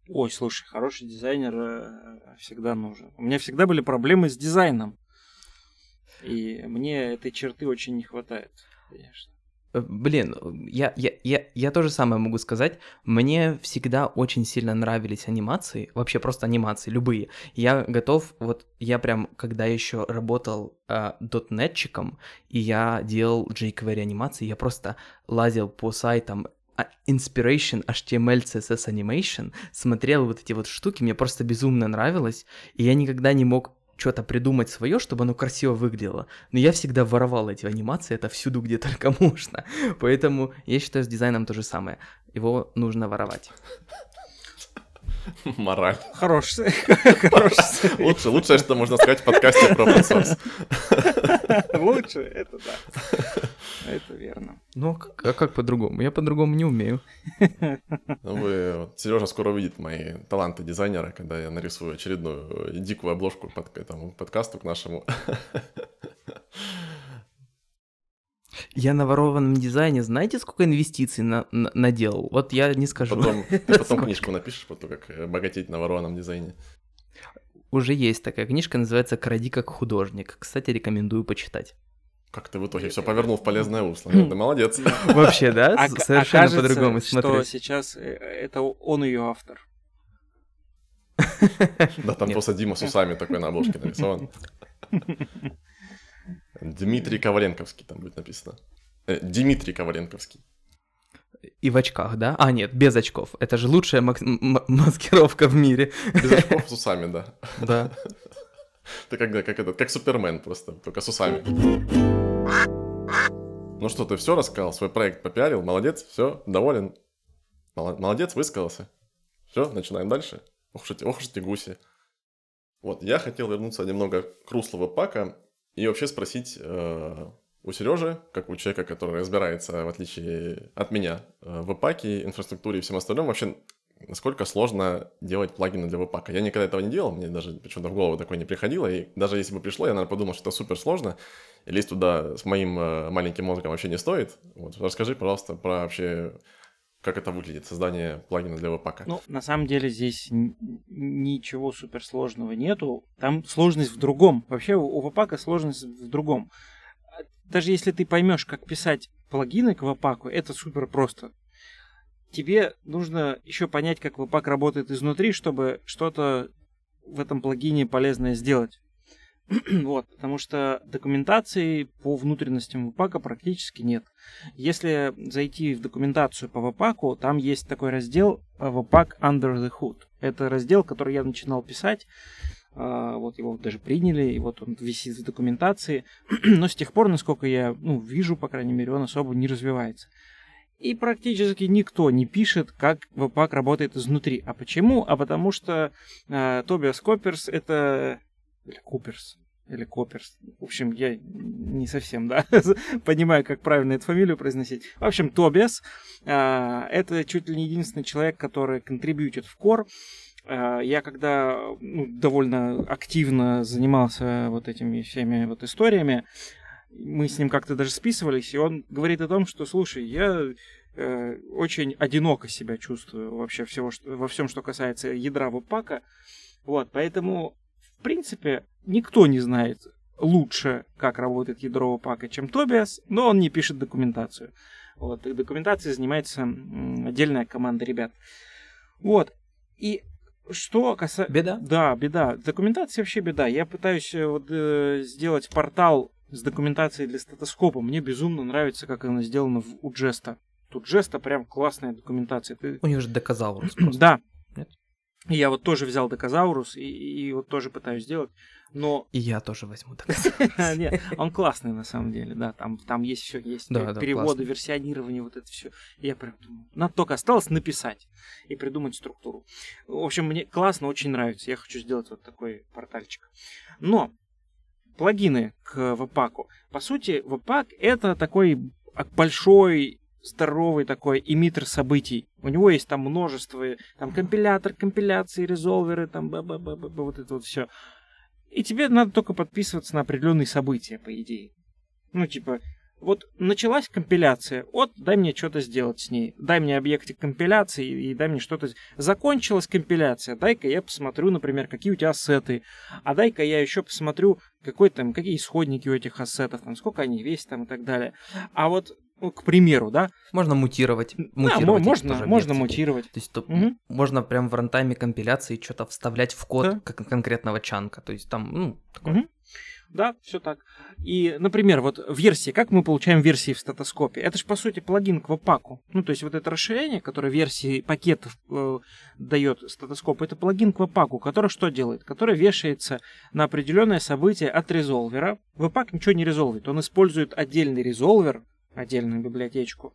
Ой, слушай, хороший дизайнер э, всегда нужен. У меня всегда были проблемы с дизайном. И мне этой черты очень не хватает, конечно. Э, блин, я, я, я, я то же самое могу сказать. Мне всегда очень сильно нравились анимации, вообще просто анимации, любые. Я готов, вот я прям, когда еще работал э, дотнетчиком, и я делал jQuery анимации, я просто лазил по сайтам Inspiration, HTML, CSS Animation, смотрел вот эти вот штуки, мне просто безумно нравилось, и я никогда не мог что-то придумать свое, чтобы оно красиво выглядело. Но я всегда воровал эти анимации, это всюду, где только можно. Поэтому я считаю, с дизайном то же самое. Его нужно воровать. Мораль. Хороший. Лучше, лучшее, что можно сказать в подкасте про open source. Лучше, это да. Это верно. Ну, а как по-другому? Я по-другому не умею. Ну, вы, Сережа скоро увидит мои таланты дизайнера, когда я нарисую очередную дикую обложку под, к этому подкасту, к нашему. Я на ворованном дизайне, знаете, сколько инвестиций на, на, наделал? Вот я не скажу. Потом, ты потом книжку напишешь про то, как богатеть на ворованном дизайне. Уже есть такая книжка, называется «Кради как художник». Кстати, рекомендую почитать. Как ты в итоге все повернул в полезное русло. Ты молодец. Вообще, да? А Совершенно по-другому смотрю. что сейчас э, это он ее автор. Да, там просто Дима с усами такой на обложке нарисован. Дмитрий Коваленковский там будет написано. Э, Дмитрий Коваленковский. И в очках, да? А, нет, без очков. Это же лучшая маскировка в мире. Без очков с усами, да. Да. Ты как, как этот, как Супермен просто, только с усами. Ну что, ты все рассказал, свой проект попиарил, молодец, все, доволен. Молодец, высказался. Все, начинаем дальше. Ох уж эти, ох уж эти гуси. Вот, я хотел вернуться немного к руслу пака и вообще спросить э, у Сережи, как у человека, который разбирается, в отличие от меня, э, в паке, инфраструктуре и всем остальном, вообще насколько сложно делать плагины для веб-пака. Я никогда этого не делал, мне даже почему-то в голову такое не приходило, и даже если бы пришло, я, наверное, подумал, что это супер сложно, и лезть туда с моим э, маленьким мозгом вообще не стоит. Вот, расскажи, пожалуйста, про вообще как это выглядит, создание плагина для веб-пака? Ну, на самом деле здесь ничего суперсложного нету. Там сложность в другом. Вообще у веб-пака сложность в другом. Даже если ты поймешь, как писать плагины к веб-паку, это супер просто. Тебе нужно еще понять, как веб-пак работает изнутри, чтобы что-то в этом плагине полезное сделать. вот, потому что документации по внутренностям веб практически нет. Если зайти в документацию по веб там есть такой раздел Webpack э, Under the Hood. Это раздел, который я начинал писать. А, вот его даже приняли, и вот он висит в документации. Но с тех пор, насколько я ну, вижу, по крайней мере, он особо не развивается. И практически никто не пишет, как веб работает изнутри. А почему? А потому что э, Тобиас Копперс это или Куперс, или Коперс. В общем, я не совсем, да, понимаю, как правильно эту фамилию произносить. В общем, Тобиас э, это чуть ли не единственный человек, который контрибьютит в Core. Э, я когда ну, довольно активно занимался вот этими всеми вот историями, мы с ним как-то даже списывались, и он говорит о том, что, слушай, я э, очень одиноко себя чувствую вообще всего, что, во всем, что касается ядра веб-пака. Вот, поэтому, в принципе, никто не знает лучше, как работает ядро веб-пака, чем Тобиас, но он не пишет документацию. Вот, и документацией занимается отдельная команда ребят. Вот, и что касается... Беда? Да, беда. Документация вообще беда. Я пытаюсь э, вот, э, сделать портал с документацией для статоскопа. Мне безумно нравится, как она сделана в, у Джеста. Тут Джеста прям классная документация. Ты... У них же доказаурус просто. Да. Я вот тоже взял доказаурус и, и вот тоже пытаюсь сделать но... И я тоже возьму Нет, он классный на самом деле, да, там, там есть все, есть да, переводы, да, версионирование, вот это все. Я прям думаю, надо только осталось написать и придумать структуру. В общем, мне классно, очень нравится, я хочу сделать вот такой портальчик. Но плагины к веб-паку. По сути, веб-пак это такой большой здоровый такой эмиттер событий. У него есть там множество, там компилятор, компиляции, резолверы, там б -б -б -б -б, вот это вот все. И тебе надо только подписываться на определенные события, по идее. Ну, типа, вот началась компиляция, вот дай мне что-то сделать с ней, дай мне объектик компиляции и дай мне что-то... Закончилась компиляция, дай-ка я посмотрю, например, какие у тебя ассеты, а дай-ка я еще посмотрю, какой там, какие исходники у этих ассетов, там, сколько они весят там и так далее. А вот к примеру, да. Можно мутировать. мутировать да, можно, можно мутировать. То есть то, угу. можно прям в рантайме компиляции что-то вставлять в код да. как конкретного чанка. То есть там, ну, такое. Угу. Да, все так. И, например, вот версии, как мы получаем версии в статоскопе? Это же, по сути, плагин к веб-паку. Ну, то есть вот это расширение, которое версии пакетов э, дает статоскоп, это плагин к веб-паку, который что делает? Который вешается на определенное событие от резолвера. Веб-пак ничего не резолвит. Он использует отдельный резолвер, отдельную библиотечку.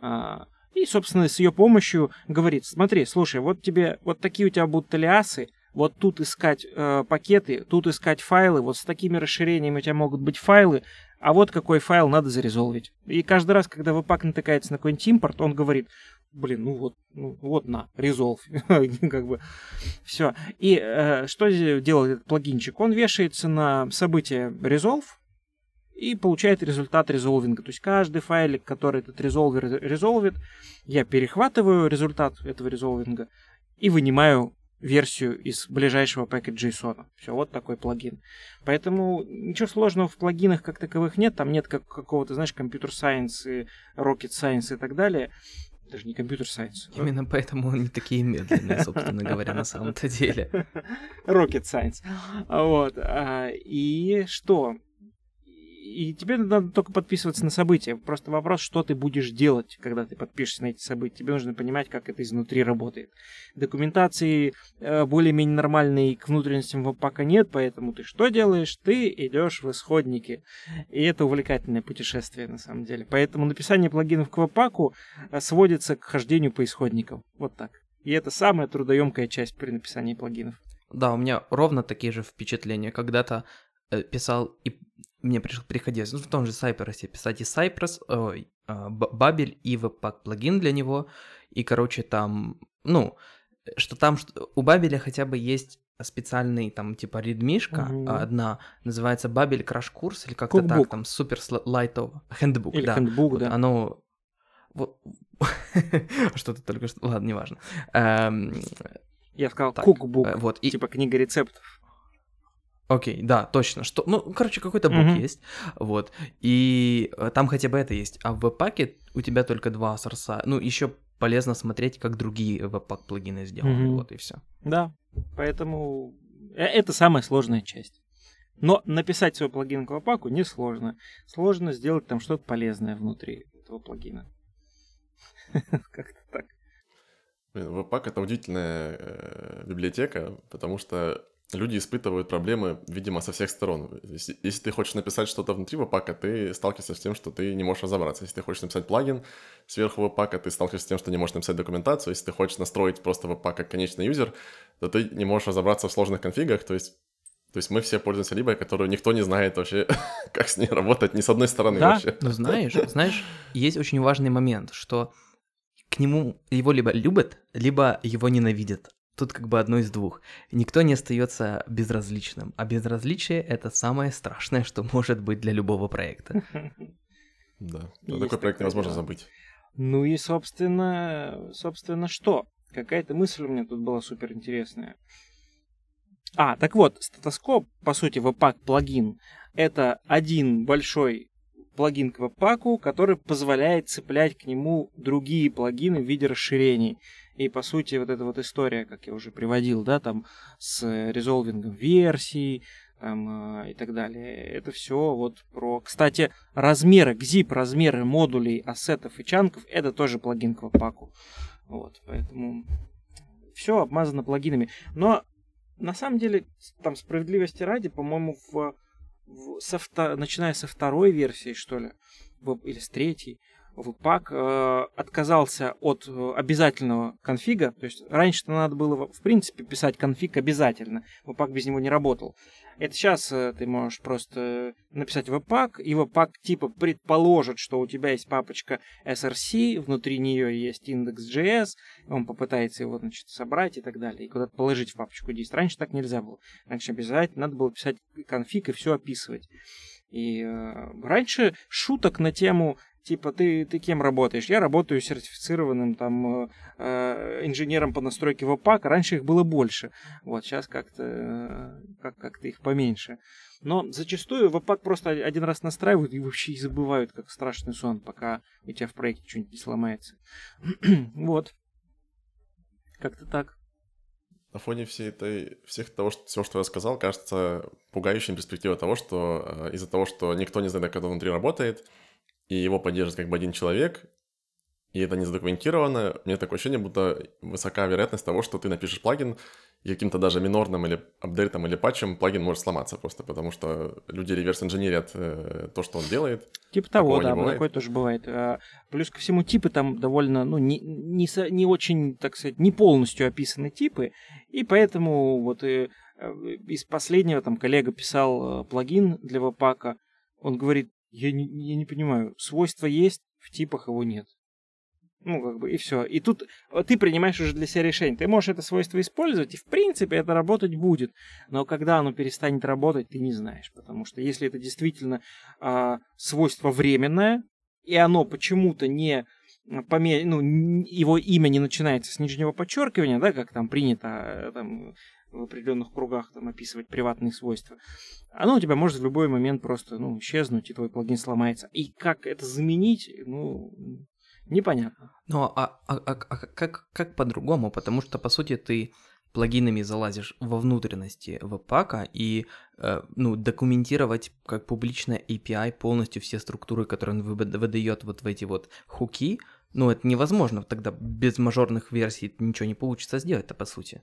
А, и, собственно, с ее помощью говорит, смотри, слушай, вот тебе, вот такие у тебя будут алиасы, вот тут искать э, пакеты, тут искать файлы, вот с такими расширениями у тебя могут быть файлы, а вот какой файл надо зарезолвить. И каждый раз, когда веб-пак натыкается на какой-нибудь импорт, он говорит, блин, ну вот, ну вот на, резолв, как бы, все. И э, что делает этот плагинчик? Он вешается на событие resolve, и получает результат резолвинга. То есть каждый файлик, который этот резолвер резолвит, я перехватываю результат этого резолвинга и вынимаю версию из ближайшего пакета JSON. Все, вот такой плагин. Поэтому ничего сложного в плагинах как таковых нет. Там нет как, какого-то, знаешь, компьютер сайенс и rocket science и так далее. Даже не компьютер сайенс. Именно поэтому они такие медленные, собственно говоря, на самом-то деле. Rocket science. Вот. А, и что? И тебе надо только подписываться на события. Просто вопрос, что ты будешь делать, когда ты подпишешься на эти события. Тебе нужно понимать, как это изнутри работает. Документации э, более-менее нормальной к внутренностям пока нет, поэтому ты что делаешь? Ты идешь в исходники. И это увлекательное путешествие, на самом деле. Поэтому написание плагинов к веб-паку э, сводится к хождению по исходникам. Вот так. И это самая трудоемкая часть при написании плагинов. Да, у меня ровно такие же впечатления. Когда-то э, писал и мне приходилось ну, в том же Cypress писать и Cypress, ой, Бабель и веб-пак плагин для него. И, короче, там, ну, что там что, у Бабеля хотя бы есть специальный там типа редмишка угу. одна называется Бабель краш курс или как-то так там супер лайтово хендбук да хендбук, да оно вот что-то только что ладно неважно эм... я сказал кукбук э, вот типа книга рецептов Окей, да, точно. Что, ну, короче, какой-то бук mm-hmm. есть, вот. И э, там хотя бы это есть. А в веб-паке у тебя только два сорса. Ну, еще полезно смотреть, как другие веб-пак плагины сделаны, mm-hmm. вот и все. Да, поэтому э, это самая сложная часть. Но написать свой плагин к веб-паку несложно. Сложно сделать там что-то полезное внутри этого плагина. Как-то так. Webpack — это удивительная э, библиотека, потому что люди испытывают проблемы, видимо, со всех сторон. Если, если ты хочешь написать что-то внутри веб-пака, ты сталкиваешься с тем, что ты не можешь разобраться. Если ты хочешь написать плагин сверху веб-пака, ты сталкиваешься с тем, что не можешь написать документацию. Если ты хочешь настроить просто веб-пак как конечный юзер, то ты не можешь разобраться в сложных конфигах. То есть то есть мы все пользуемся либо, которую никто не знает вообще, как с ней работать, ни с одной стороны да? вообще. Ну знаешь, знаешь, есть очень важный момент, что к нему его либо любят, либо его ненавидят. Тут как бы одно из двух. Никто не остается безразличным, а безразличие это самое страшное, что может быть для любого проекта. Да, такой проект невозможно забыть. Ну и, собственно, собственно, что? Какая-то мысль у меня тут была супер интересная. А, так вот, статоскоп, по сути, веб-пак плагин, это один большой плагин к веб-паку, который позволяет цеплять к нему другие плагины в виде расширений. И, по сути, вот эта вот история, как я уже приводил, да, там, с резолвингом версий, там, э, и так далее. Это все вот про... Кстати, размеры, GZIP, размеры модулей, ассетов и чанков, это тоже плагин к веб-паку. Вот, поэтому все обмазано плагинами. Но на самом деле, там справедливости ради, по-моему, в, со, начиная со второй версии, что ли, или с третьей, Webpack э, отказался от э, обязательного конфига. То есть раньше-то надо было, в принципе, писать конфиг обязательно. Webpack без него не работал. Это сейчас э, ты можешь просто написать Webpack, и Webpack типа предположит, что у тебя есть папочка src, внутри нее есть index.js, он попытается его, значит, собрать и так далее, и куда-то положить в папочку 10. Раньше так нельзя было. Раньше обязательно надо было писать конфиг и все описывать. И э, раньше шуток на тему Типа, ты, ты кем работаешь? Я работаю сертифицированным там э, э инженером по настройке веб-пака. Раньше их было больше. Вот, сейчас как-то э, как, как-то их поменьше. Но зачастую веб-пак просто один раз настраивают и вообще и забывают, как страшный сон, пока у тебя в проекте что-нибудь не сломается. вот. Как-то так. На фоне всей этой, всех того, что, всего, что я сказал, кажется пугающей перспектива того, что э, из-за того, что никто не знает, как это внутри работает, и его поддерживает как бы один человек, и это не задокументировано, мне такое ощущение, будто высока вероятность того, что ты напишешь плагин, и каким-то даже минорным или апдейтом или патчем плагин может сломаться просто, потому что люди реверс-инженерят э, то, что он делает. Типа того, да, такое тоже бывает. А, плюс ко всему типы там довольно, ну, не, не, не очень, так сказать, не полностью описаны типы, и поэтому вот и, э, из последнего там коллега писал э, плагин для веб-пака, он говорит, я не, я не понимаю, свойства есть, в типах его нет. Ну, как бы, и все. И тут ты принимаешь уже для себя решение. Ты можешь это свойство использовать, и в принципе это работать будет. Но когда оно перестанет работать, ты не знаешь. Потому что если это действительно э, свойство временное, и оно почему-то не поме... ну, его имя не начинается с нижнего подчеркивания, да, как там принято э, там, в определенных кругах там описывать приватные свойства, оно у тебя может в любой момент просто ну, исчезнуть, и твой плагин сломается. И как это заменить, ну, непонятно. Ну, а, а, а, а как, как по-другому? Потому что, по сути, ты плагинами залазишь во внутренности веб-пака и э, ну, документировать как публичная API полностью все структуры, которые он выдает вот в эти вот хуки, ну, это невозможно. Тогда без мажорных версий ничего не получится сделать-то, по сути.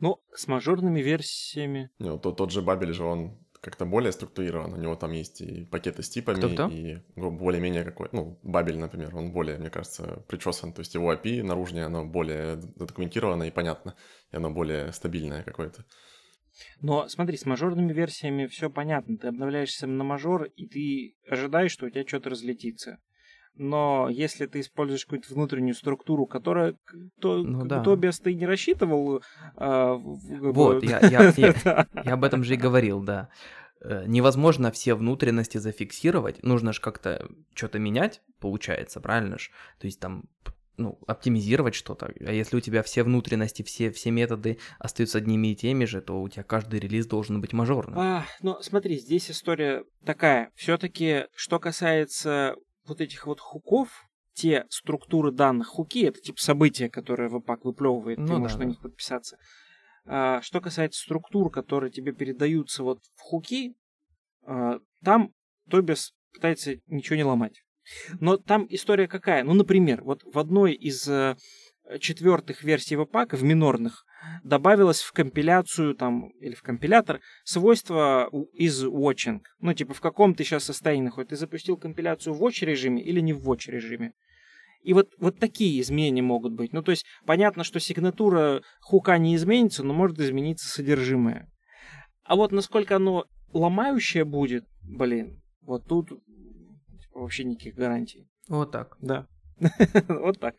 Ну, с мажорными версиями. Ну, тот, тот же Бабель же он как-то более структурирован. У него там есть и пакеты с типами, Кто-кто? и более-менее какой... Ну, Бабель, например, он более, мне кажется, причесан. То есть его API наружнее, оно более документировано и понятно. И оно более стабильное какое-то. Но смотри, с мажорными версиями все понятно. Ты обновляешься на мажор, и ты ожидаешь, что у тебя что-то разлетится но если ты используешь какую-то внутреннюю структуру, которая то, ну, да. Тобиас ты не рассчитывал. А, вот, я, я, я, я об этом же и говорил, да. Э, невозможно все внутренности зафиксировать, нужно же как-то что-то менять, получается, правильно же? То есть там ну, оптимизировать что-то. А если у тебя все внутренности, все, все методы остаются одними и теми же, то у тебя каждый релиз должен быть мажорным. А, ну, смотри, здесь история такая. Все-таки, что касается вот этих вот хуков, те структуры данных, хуки, это типа события, которые Webpack выплевывает, ну, ты да, можешь да. на них подписаться. А, что касается структур, которые тебе передаются вот в хуки, а, там Тобис пытается ничего не ломать. Но там история какая? Ну, например, вот в одной из э, четвертых версий Webpack, в минорных, добавилось в компиляцию там, или в компилятор свойство из watching. Ну, типа, в каком ты сейчас состоянии находишься. Ты запустил компиляцию в watch режиме или не в watch режиме. И вот, вот такие изменения могут быть. Ну, то есть, понятно, что сигнатура хука не изменится, но может измениться содержимое. А вот насколько оно ломающее будет, блин, вот тут типа, вообще никаких гарантий. Вот так. Да. Вот так.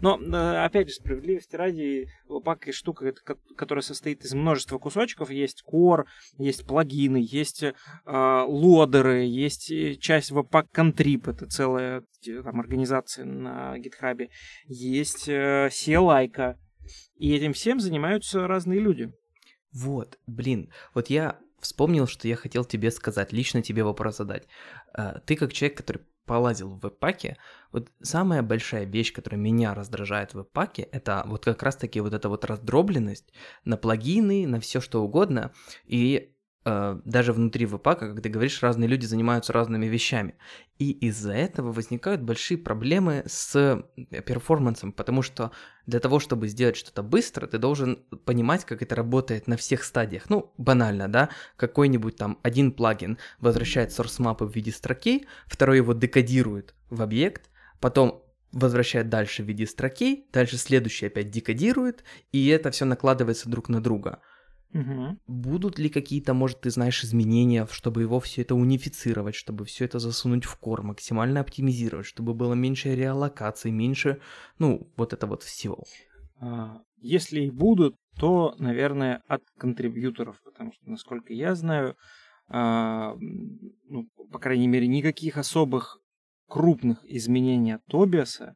Но, э, опять же, справедливости ради, Webpack штука, которая состоит из множества кусочков. Есть core, есть плагины, есть э, лодеры, есть э, часть Webpack Contrib, это целая там, организация на GitHub. Есть э, CLI, и этим всем занимаются разные люди. Вот, блин, вот я вспомнил, что я хотел тебе сказать, лично тебе вопрос задать. Э, ты как человек, который полазил в веб-паке, вот самая большая вещь, которая меня раздражает в веб-паке, это вот как раз-таки вот эта вот раздробленность на плагины, на все что угодно, и даже внутри веб-пака, как ты говоришь, разные люди занимаются разными вещами. И из-за этого возникают большие проблемы с э, перформансом, потому что для того, чтобы сделать что-то быстро, ты должен понимать, как это работает на всех стадиях. Ну, банально, да, какой-нибудь там один плагин возвращает source map в виде строки, второй его декодирует в объект, потом возвращает дальше в виде строки, дальше следующий опять декодирует, и это все накладывается друг на друга. Угу. Будут ли какие-то, может, ты знаешь, изменения, чтобы его все это унифицировать, чтобы все это засунуть в кор, максимально оптимизировать, чтобы было меньше реаллокаций, меньше, ну, вот это вот всего? А, если и будут, то, наверное, от контрибьюторов, потому что, насколько я знаю, а, ну, по крайней мере, никаких особых крупных изменений от Тобиаса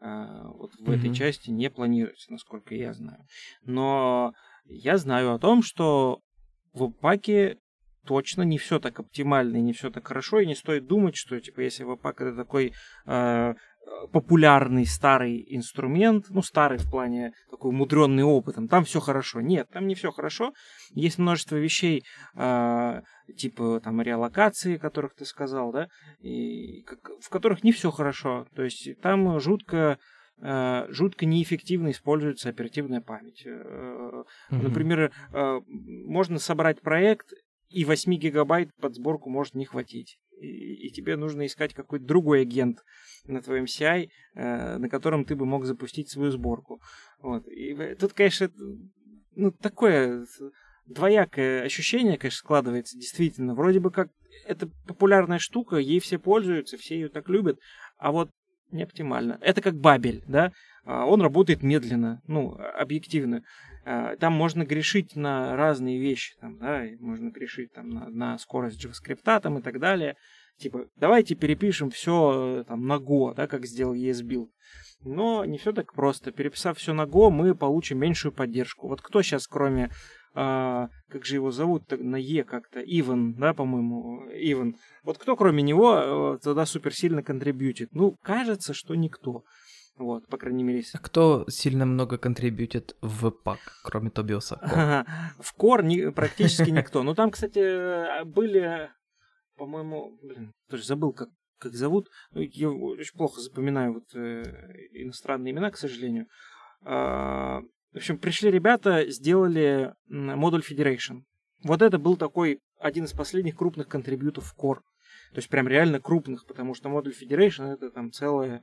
а, вот в mm этой части не планируется, насколько я знаю. Но я знаю о том, что в паке точно не все так оптимально и не все так хорошо, и не стоит думать, что типа если веб-пак это такой э, популярный старый инструмент, ну старый в плане такой мудренный опытом, там все хорошо. Нет, там не все хорошо. Есть множество вещей, э, типа там реалокации, которых ты сказал, да, и, в которых не все хорошо. То есть там жутко жутко неэффективно используется оперативная память. Например, э, можно собрать проект, и 8 гигабайт под сборку может не хватить. И, и тебе нужно искать какой-то другой агент на твоем CI, на котором ты бы мог запустить свою сборку. Вот. И тут, конечно, ну, такое двоякое ощущение, конечно, складывается действительно. Вроде бы как это популярная штука, ей все пользуются, все ее так любят, а вот не оптимально. Это как бабель, да, а, он работает медленно, ну, объективно. А, там можно грешить на разные вещи, там, да, можно грешить там на, на скорость JavaScript там и так далее. Типа, давайте перепишем все там на Go, да, как сделал ESBuild. Но не все так просто. Переписав все на Go, мы получим меньшую поддержку. Вот кто сейчас, кроме а, как же его зовут на Е как-то, Иван, да, по-моему, Иван. Вот кто кроме него э, туда супер сильно контрибьютит? Ну, кажется, что никто. Вот, по крайней мере. А кто сильно много контрибьютит в пак, кроме Тобиоса? В кор не, практически никто. Ну, там, кстати, были, по-моему, блин, тоже забыл, как, как зовут. Ну, я очень плохо запоминаю вот э, иностранные имена, к сожалению. А, в общем, пришли ребята, сделали модуль Federation. Вот это был такой один из последних крупных контрибьютов в Core. То есть прям реально крупных, потому что модуль Federation это там целое,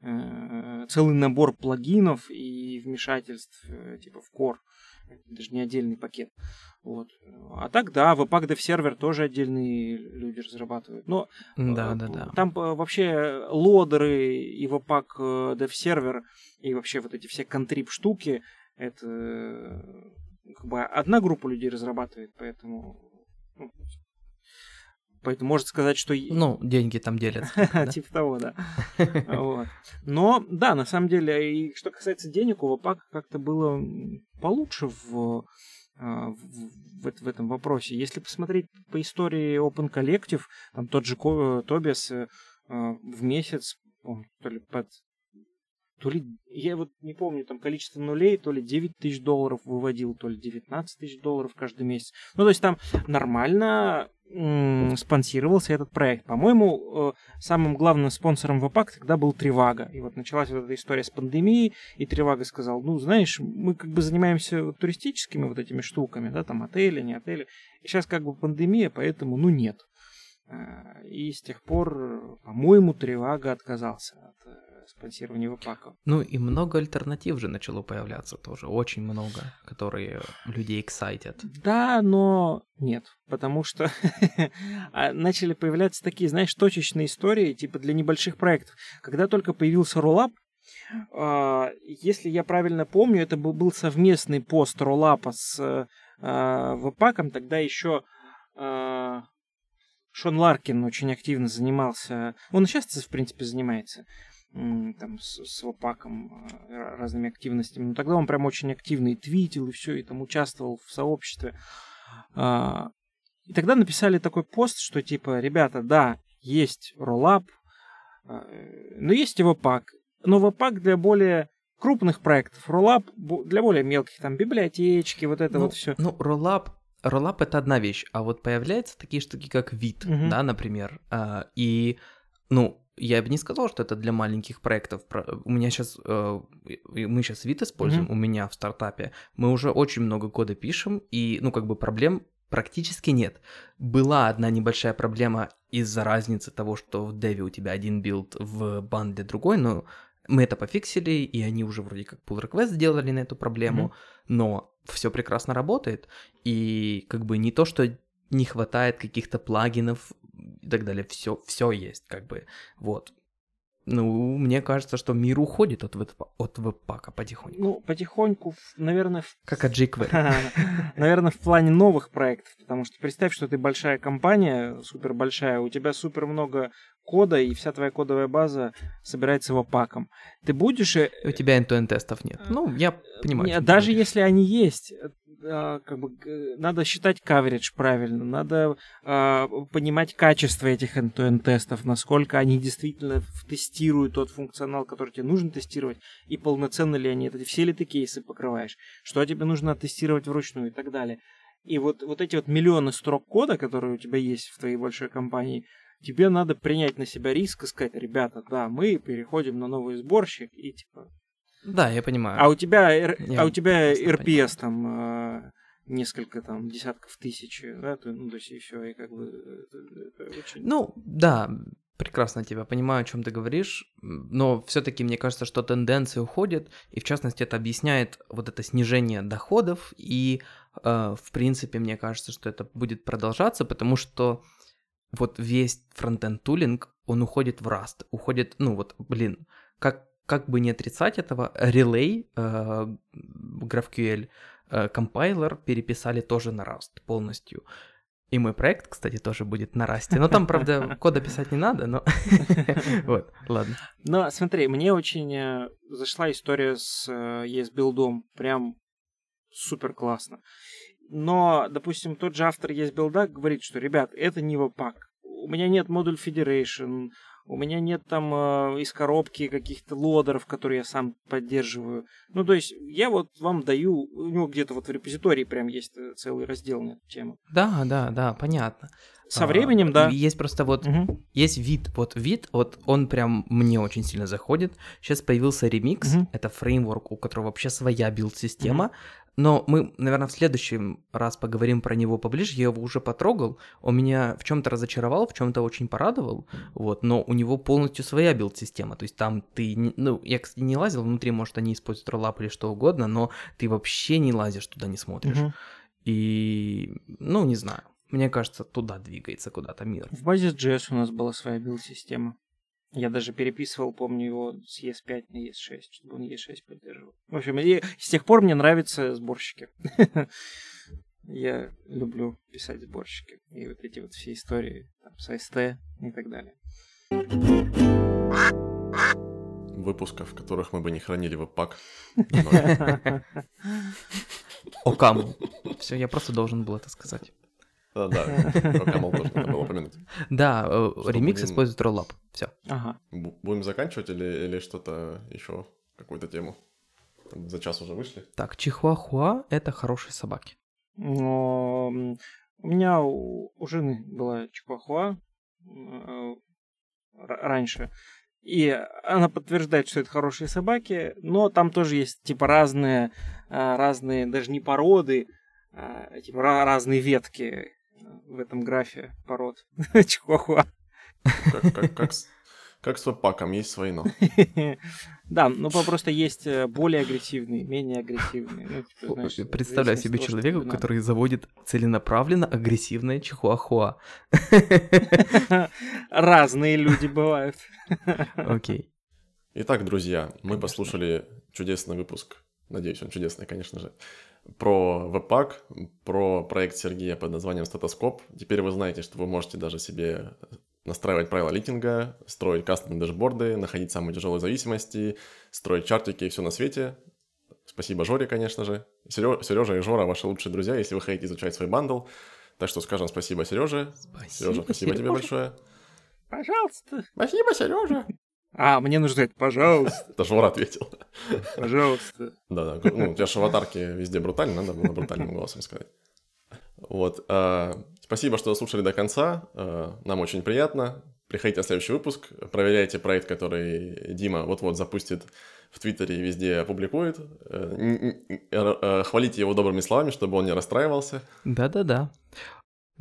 э, целый набор плагинов и вмешательств э, типа в Core. Даже не отдельный пакет. Вот. А так, да, Webpack Dev Server тоже отдельные люди разрабатывают. Но да, да, да. там э, вообще лодеры и э, Dev Server и вообще вот эти все контрип штуки, это э, как бы одна группа людей разрабатывает, поэтому ну, Поэтому можно сказать, что... Ну, деньги там делят. Типа того, да. Но, да, на самом деле, и что касается денег, у Вапака как-то было получше в, а, в, в этом вопросе. Если посмотреть по истории Open Collective, там тот же э, а, в месяц, то ли под то ли, я вот не помню, там количество нулей, то ли 9 тысяч долларов выводил, то ли 19 тысяч долларов каждый месяц. Ну, то есть там нормально спонсировался этот проект. По-моему, э, самым главным спонсором ВПАК тогда был Тревага. И вот началась вот эта история с пандемией, и Тревага сказал, ну, знаешь, мы как бы занимаемся туристическими вот этими штуками, да, там отели, не отели. И сейчас как бы пандемия, поэтому, ну, нет. Э, и с тех пор, по-моему, Тревага отказался от э, спонсирования ВПАКов. Ну и много альтернатив же начало появляться тоже, очень много, которые людей эксайтят. Да, но нет, потому что а, начали появляться такие, знаешь, точечные истории, типа для небольших проектов. Когда только появился Rollup, А, если я правильно помню, это был совместный пост Роллапа с а, Вапаком, тогда еще а, Шон Ларкин очень активно занимался, он сейчас, в принципе, занимается там с, с Вапаком разными активностями. Но тогда он прям очень активно и твитил, и все, и там участвовал в сообществе. И тогда написали такой пост, что типа, ребята, да, есть роллап, но есть его пак. Но вапак для более крупных проектов, роллап для более мелких, там, библиотечки, вот это ну, вот все. Ну, Rollup Rollup это одна вещь, а вот появляются такие штуки, как Vite, угу. да, например. А, и, ну, я бы не сказал, что это для маленьких проектов. У меня сейчас, э, мы сейчас Vite используем, угу. у меня в стартапе. Мы уже очень много кода пишем, и, ну, как бы проблем практически нет. Была одна небольшая проблема из-за разницы того, что в dev е у тебя один build, в bundle другой, но мы это пофиксили, и они уже вроде как pull request сделали на эту проблему, mm-hmm. но все прекрасно работает, и как бы не то, что не хватает каких-то плагинов и так далее, все, все есть, как бы, вот. Ну, мне кажется, что мир уходит от, веб- от веб-пака потихоньку. Ну, потихоньку, наверное... В... Как от jQuery. наверное, в плане новых проектов, потому что представь, что ты большая компания, супер большая, у тебя супер много кода, и вся твоя кодовая база собирается веб-паком. Ты будешь... Э, у тебя end тестов нет. Ну, я понимаю. Нет, даже если они есть, а, как бы надо считать coverage правильно, надо а, понимать качество этих end-to-end тестов, насколько они действительно тестируют тот функционал, который тебе нужно тестировать, и полноценно ли они это, все ли ты кейсы покрываешь, что тебе нужно тестировать вручную и так далее. И вот, вот эти вот миллионы строк кода, которые у тебя есть в твоей большой компании, тебе надо принять на себя риск и сказать, ребята, да, мы переходим на новый сборщик, и типа да, я понимаю. А у тебя, я а у тебя РПС там э, несколько там десятков тысяч, да, то, ну, то есть и все, и как бы это, это очень... Ну, да, прекрасно тебя понимаю, о чем ты говоришь, но все-таки мне кажется, что тенденции уходят, и в частности это объясняет вот это снижение доходов, и э, в принципе мне кажется, что это будет продолжаться, потому что вот весь фронтенд тулинг, он уходит в Rust, уходит, ну вот, блин, как как бы не отрицать этого, Relay, э, GraphQL, э, компайлер переписали тоже на Rust полностью. И мой проект, кстати, тоже будет на Rust. Но там, правда, кода писать не надо, но... Вот, ладно. Но смотри, мне очень э, зашла история с ESBuild. Прям супер классно. Но, допустим, тот же автор ESBuild говорит, что, ребят, это не веб-пак. У меня нет модуль Federation, у меня нет там э, из коробки каких-то лодеров, которые я сам поддерживаю. Ну, то есть я вот вам даю, у него где-то вот в репозитории прям есть э, целый раздел на эту тему. Да, да, да, понятно. Со временем, а, да. Есть просто вот, угу. есть вид, вот вид, вот он прям мне очень сильно заходит. Сейчас появился ремикс, угу. это фреймворк, у которого вообще своя билд-система. Угу. Но мы, наверное, в следующий раз поговорим про него поближе. Я его уже потрогал. Он меня в чем-то разочаровал, в чем-то очень порадовал. Вот, но у него полностью своя билд-система. То есть там ты, ну, я, кстати, не лазил внутри, может, они используют роллап или что угодно, но ты вообще не лазишь туда, не смотришь. Угу. И, ну, не знаю. Мне кажется, туда двигается куда-то мир. В базе JS у нас была своя билд-система. Я даже переписывал, помню, его с ES5 на ES6, чтобы он ES6 поддерживал. В общем, и с тех пор мне нравятся сборщики. Я люблю писать сборщики. И вот эти вот все истории там, с AST и так далее. Выпусков, в которых мы бы не хранили веб-пак. Окаму. Все, я просто должен был это сказать. Да, да, тоже надо было упомянуть. Да, э, ремикс использует роллап. Все. Ага. Будем заканчивать или, или что-то еще, какую-то тему? За час уже вышли. Так, чихуахуа — это хорошие собаки. Но у меня у, у жены была чихуахуа э, раньше. И она подтверждает, что это хорошие собаки, но там тоже есть типа разные, э, разные даже не породы, а типа разные ветки в этом графе пород чихуахуа. Как, как, как, как с веб-паком, есть свои но. Да, ну просто есть э, более агрессивные, менее агрессивные. Ну, типа, Представляю себе человека, который заводит целенаправленно агрессивное чихуахуа. Разные люди бывают. Окей. Итак, друзья, мы послушали чудесный выпуск, надеюсь, он чудесный, конечно же, про веб-пак, про проект Сергея под названием «Статоскоп». Теперь вы знаете, что вы можете даже себе настраивать правила ликинга, строить кастомные дашборды, находить самые тяжелые зависимости, строить чартики и все на свете. Спасибо Жоре, конечно же. Сережа и Жора ваши лучшие друзья, если вы хотите изучать свой бандл. Так что скажем спасибо Сереже. Спасибо, Сережа, спасибо Сережа. тебе большое. Пожалуйста. Спасибо, Сережа. А, мне нужно сказать, пожалуйста. Это Жора ответил. Пожалуйста. Да, да. Ну, у тебя же аватарки везде брутально, надо было брутальным голосом сказать. Вот. Э, спасибо, что слушали до конца. Э, нам очень приятно. Приходите на следующий выпуск, проверяйте проект, который Дима вот-вот запустит в Твиттере и везде опубликует. Э, хвалите его добрыми словами, чтобы он не расстраивался. Да-да-да.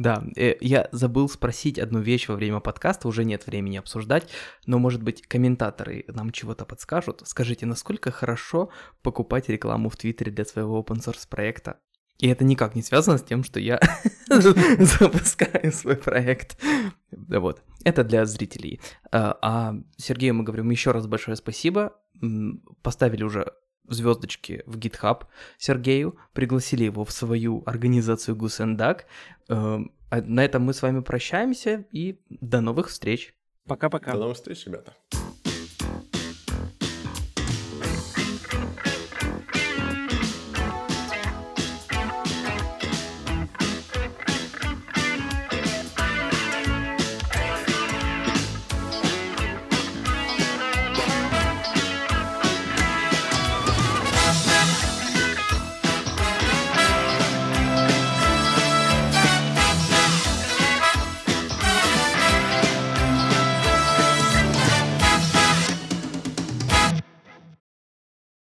Да, я забыл спросить одну вещь во время подкаста, уже нет времени обсуждать, но, может быть, комментаторы нам чего-то подскажут. Скажите, насколько хорошо покупать рекламу в Твиттере для своего open source проекта? И это никак не связано с тем, что я запускаю свой проект. Вот. Это для зрителей. А, а Сергею мы говорим еще раз большое спасибо. Поставили уже звездочки в GitHub Сергею, пригласили его в свою организацию Гусендак. Эм, на этом мы с вами прощаемся и до новых встреч. Пока-пока. До новых встреч, ребята.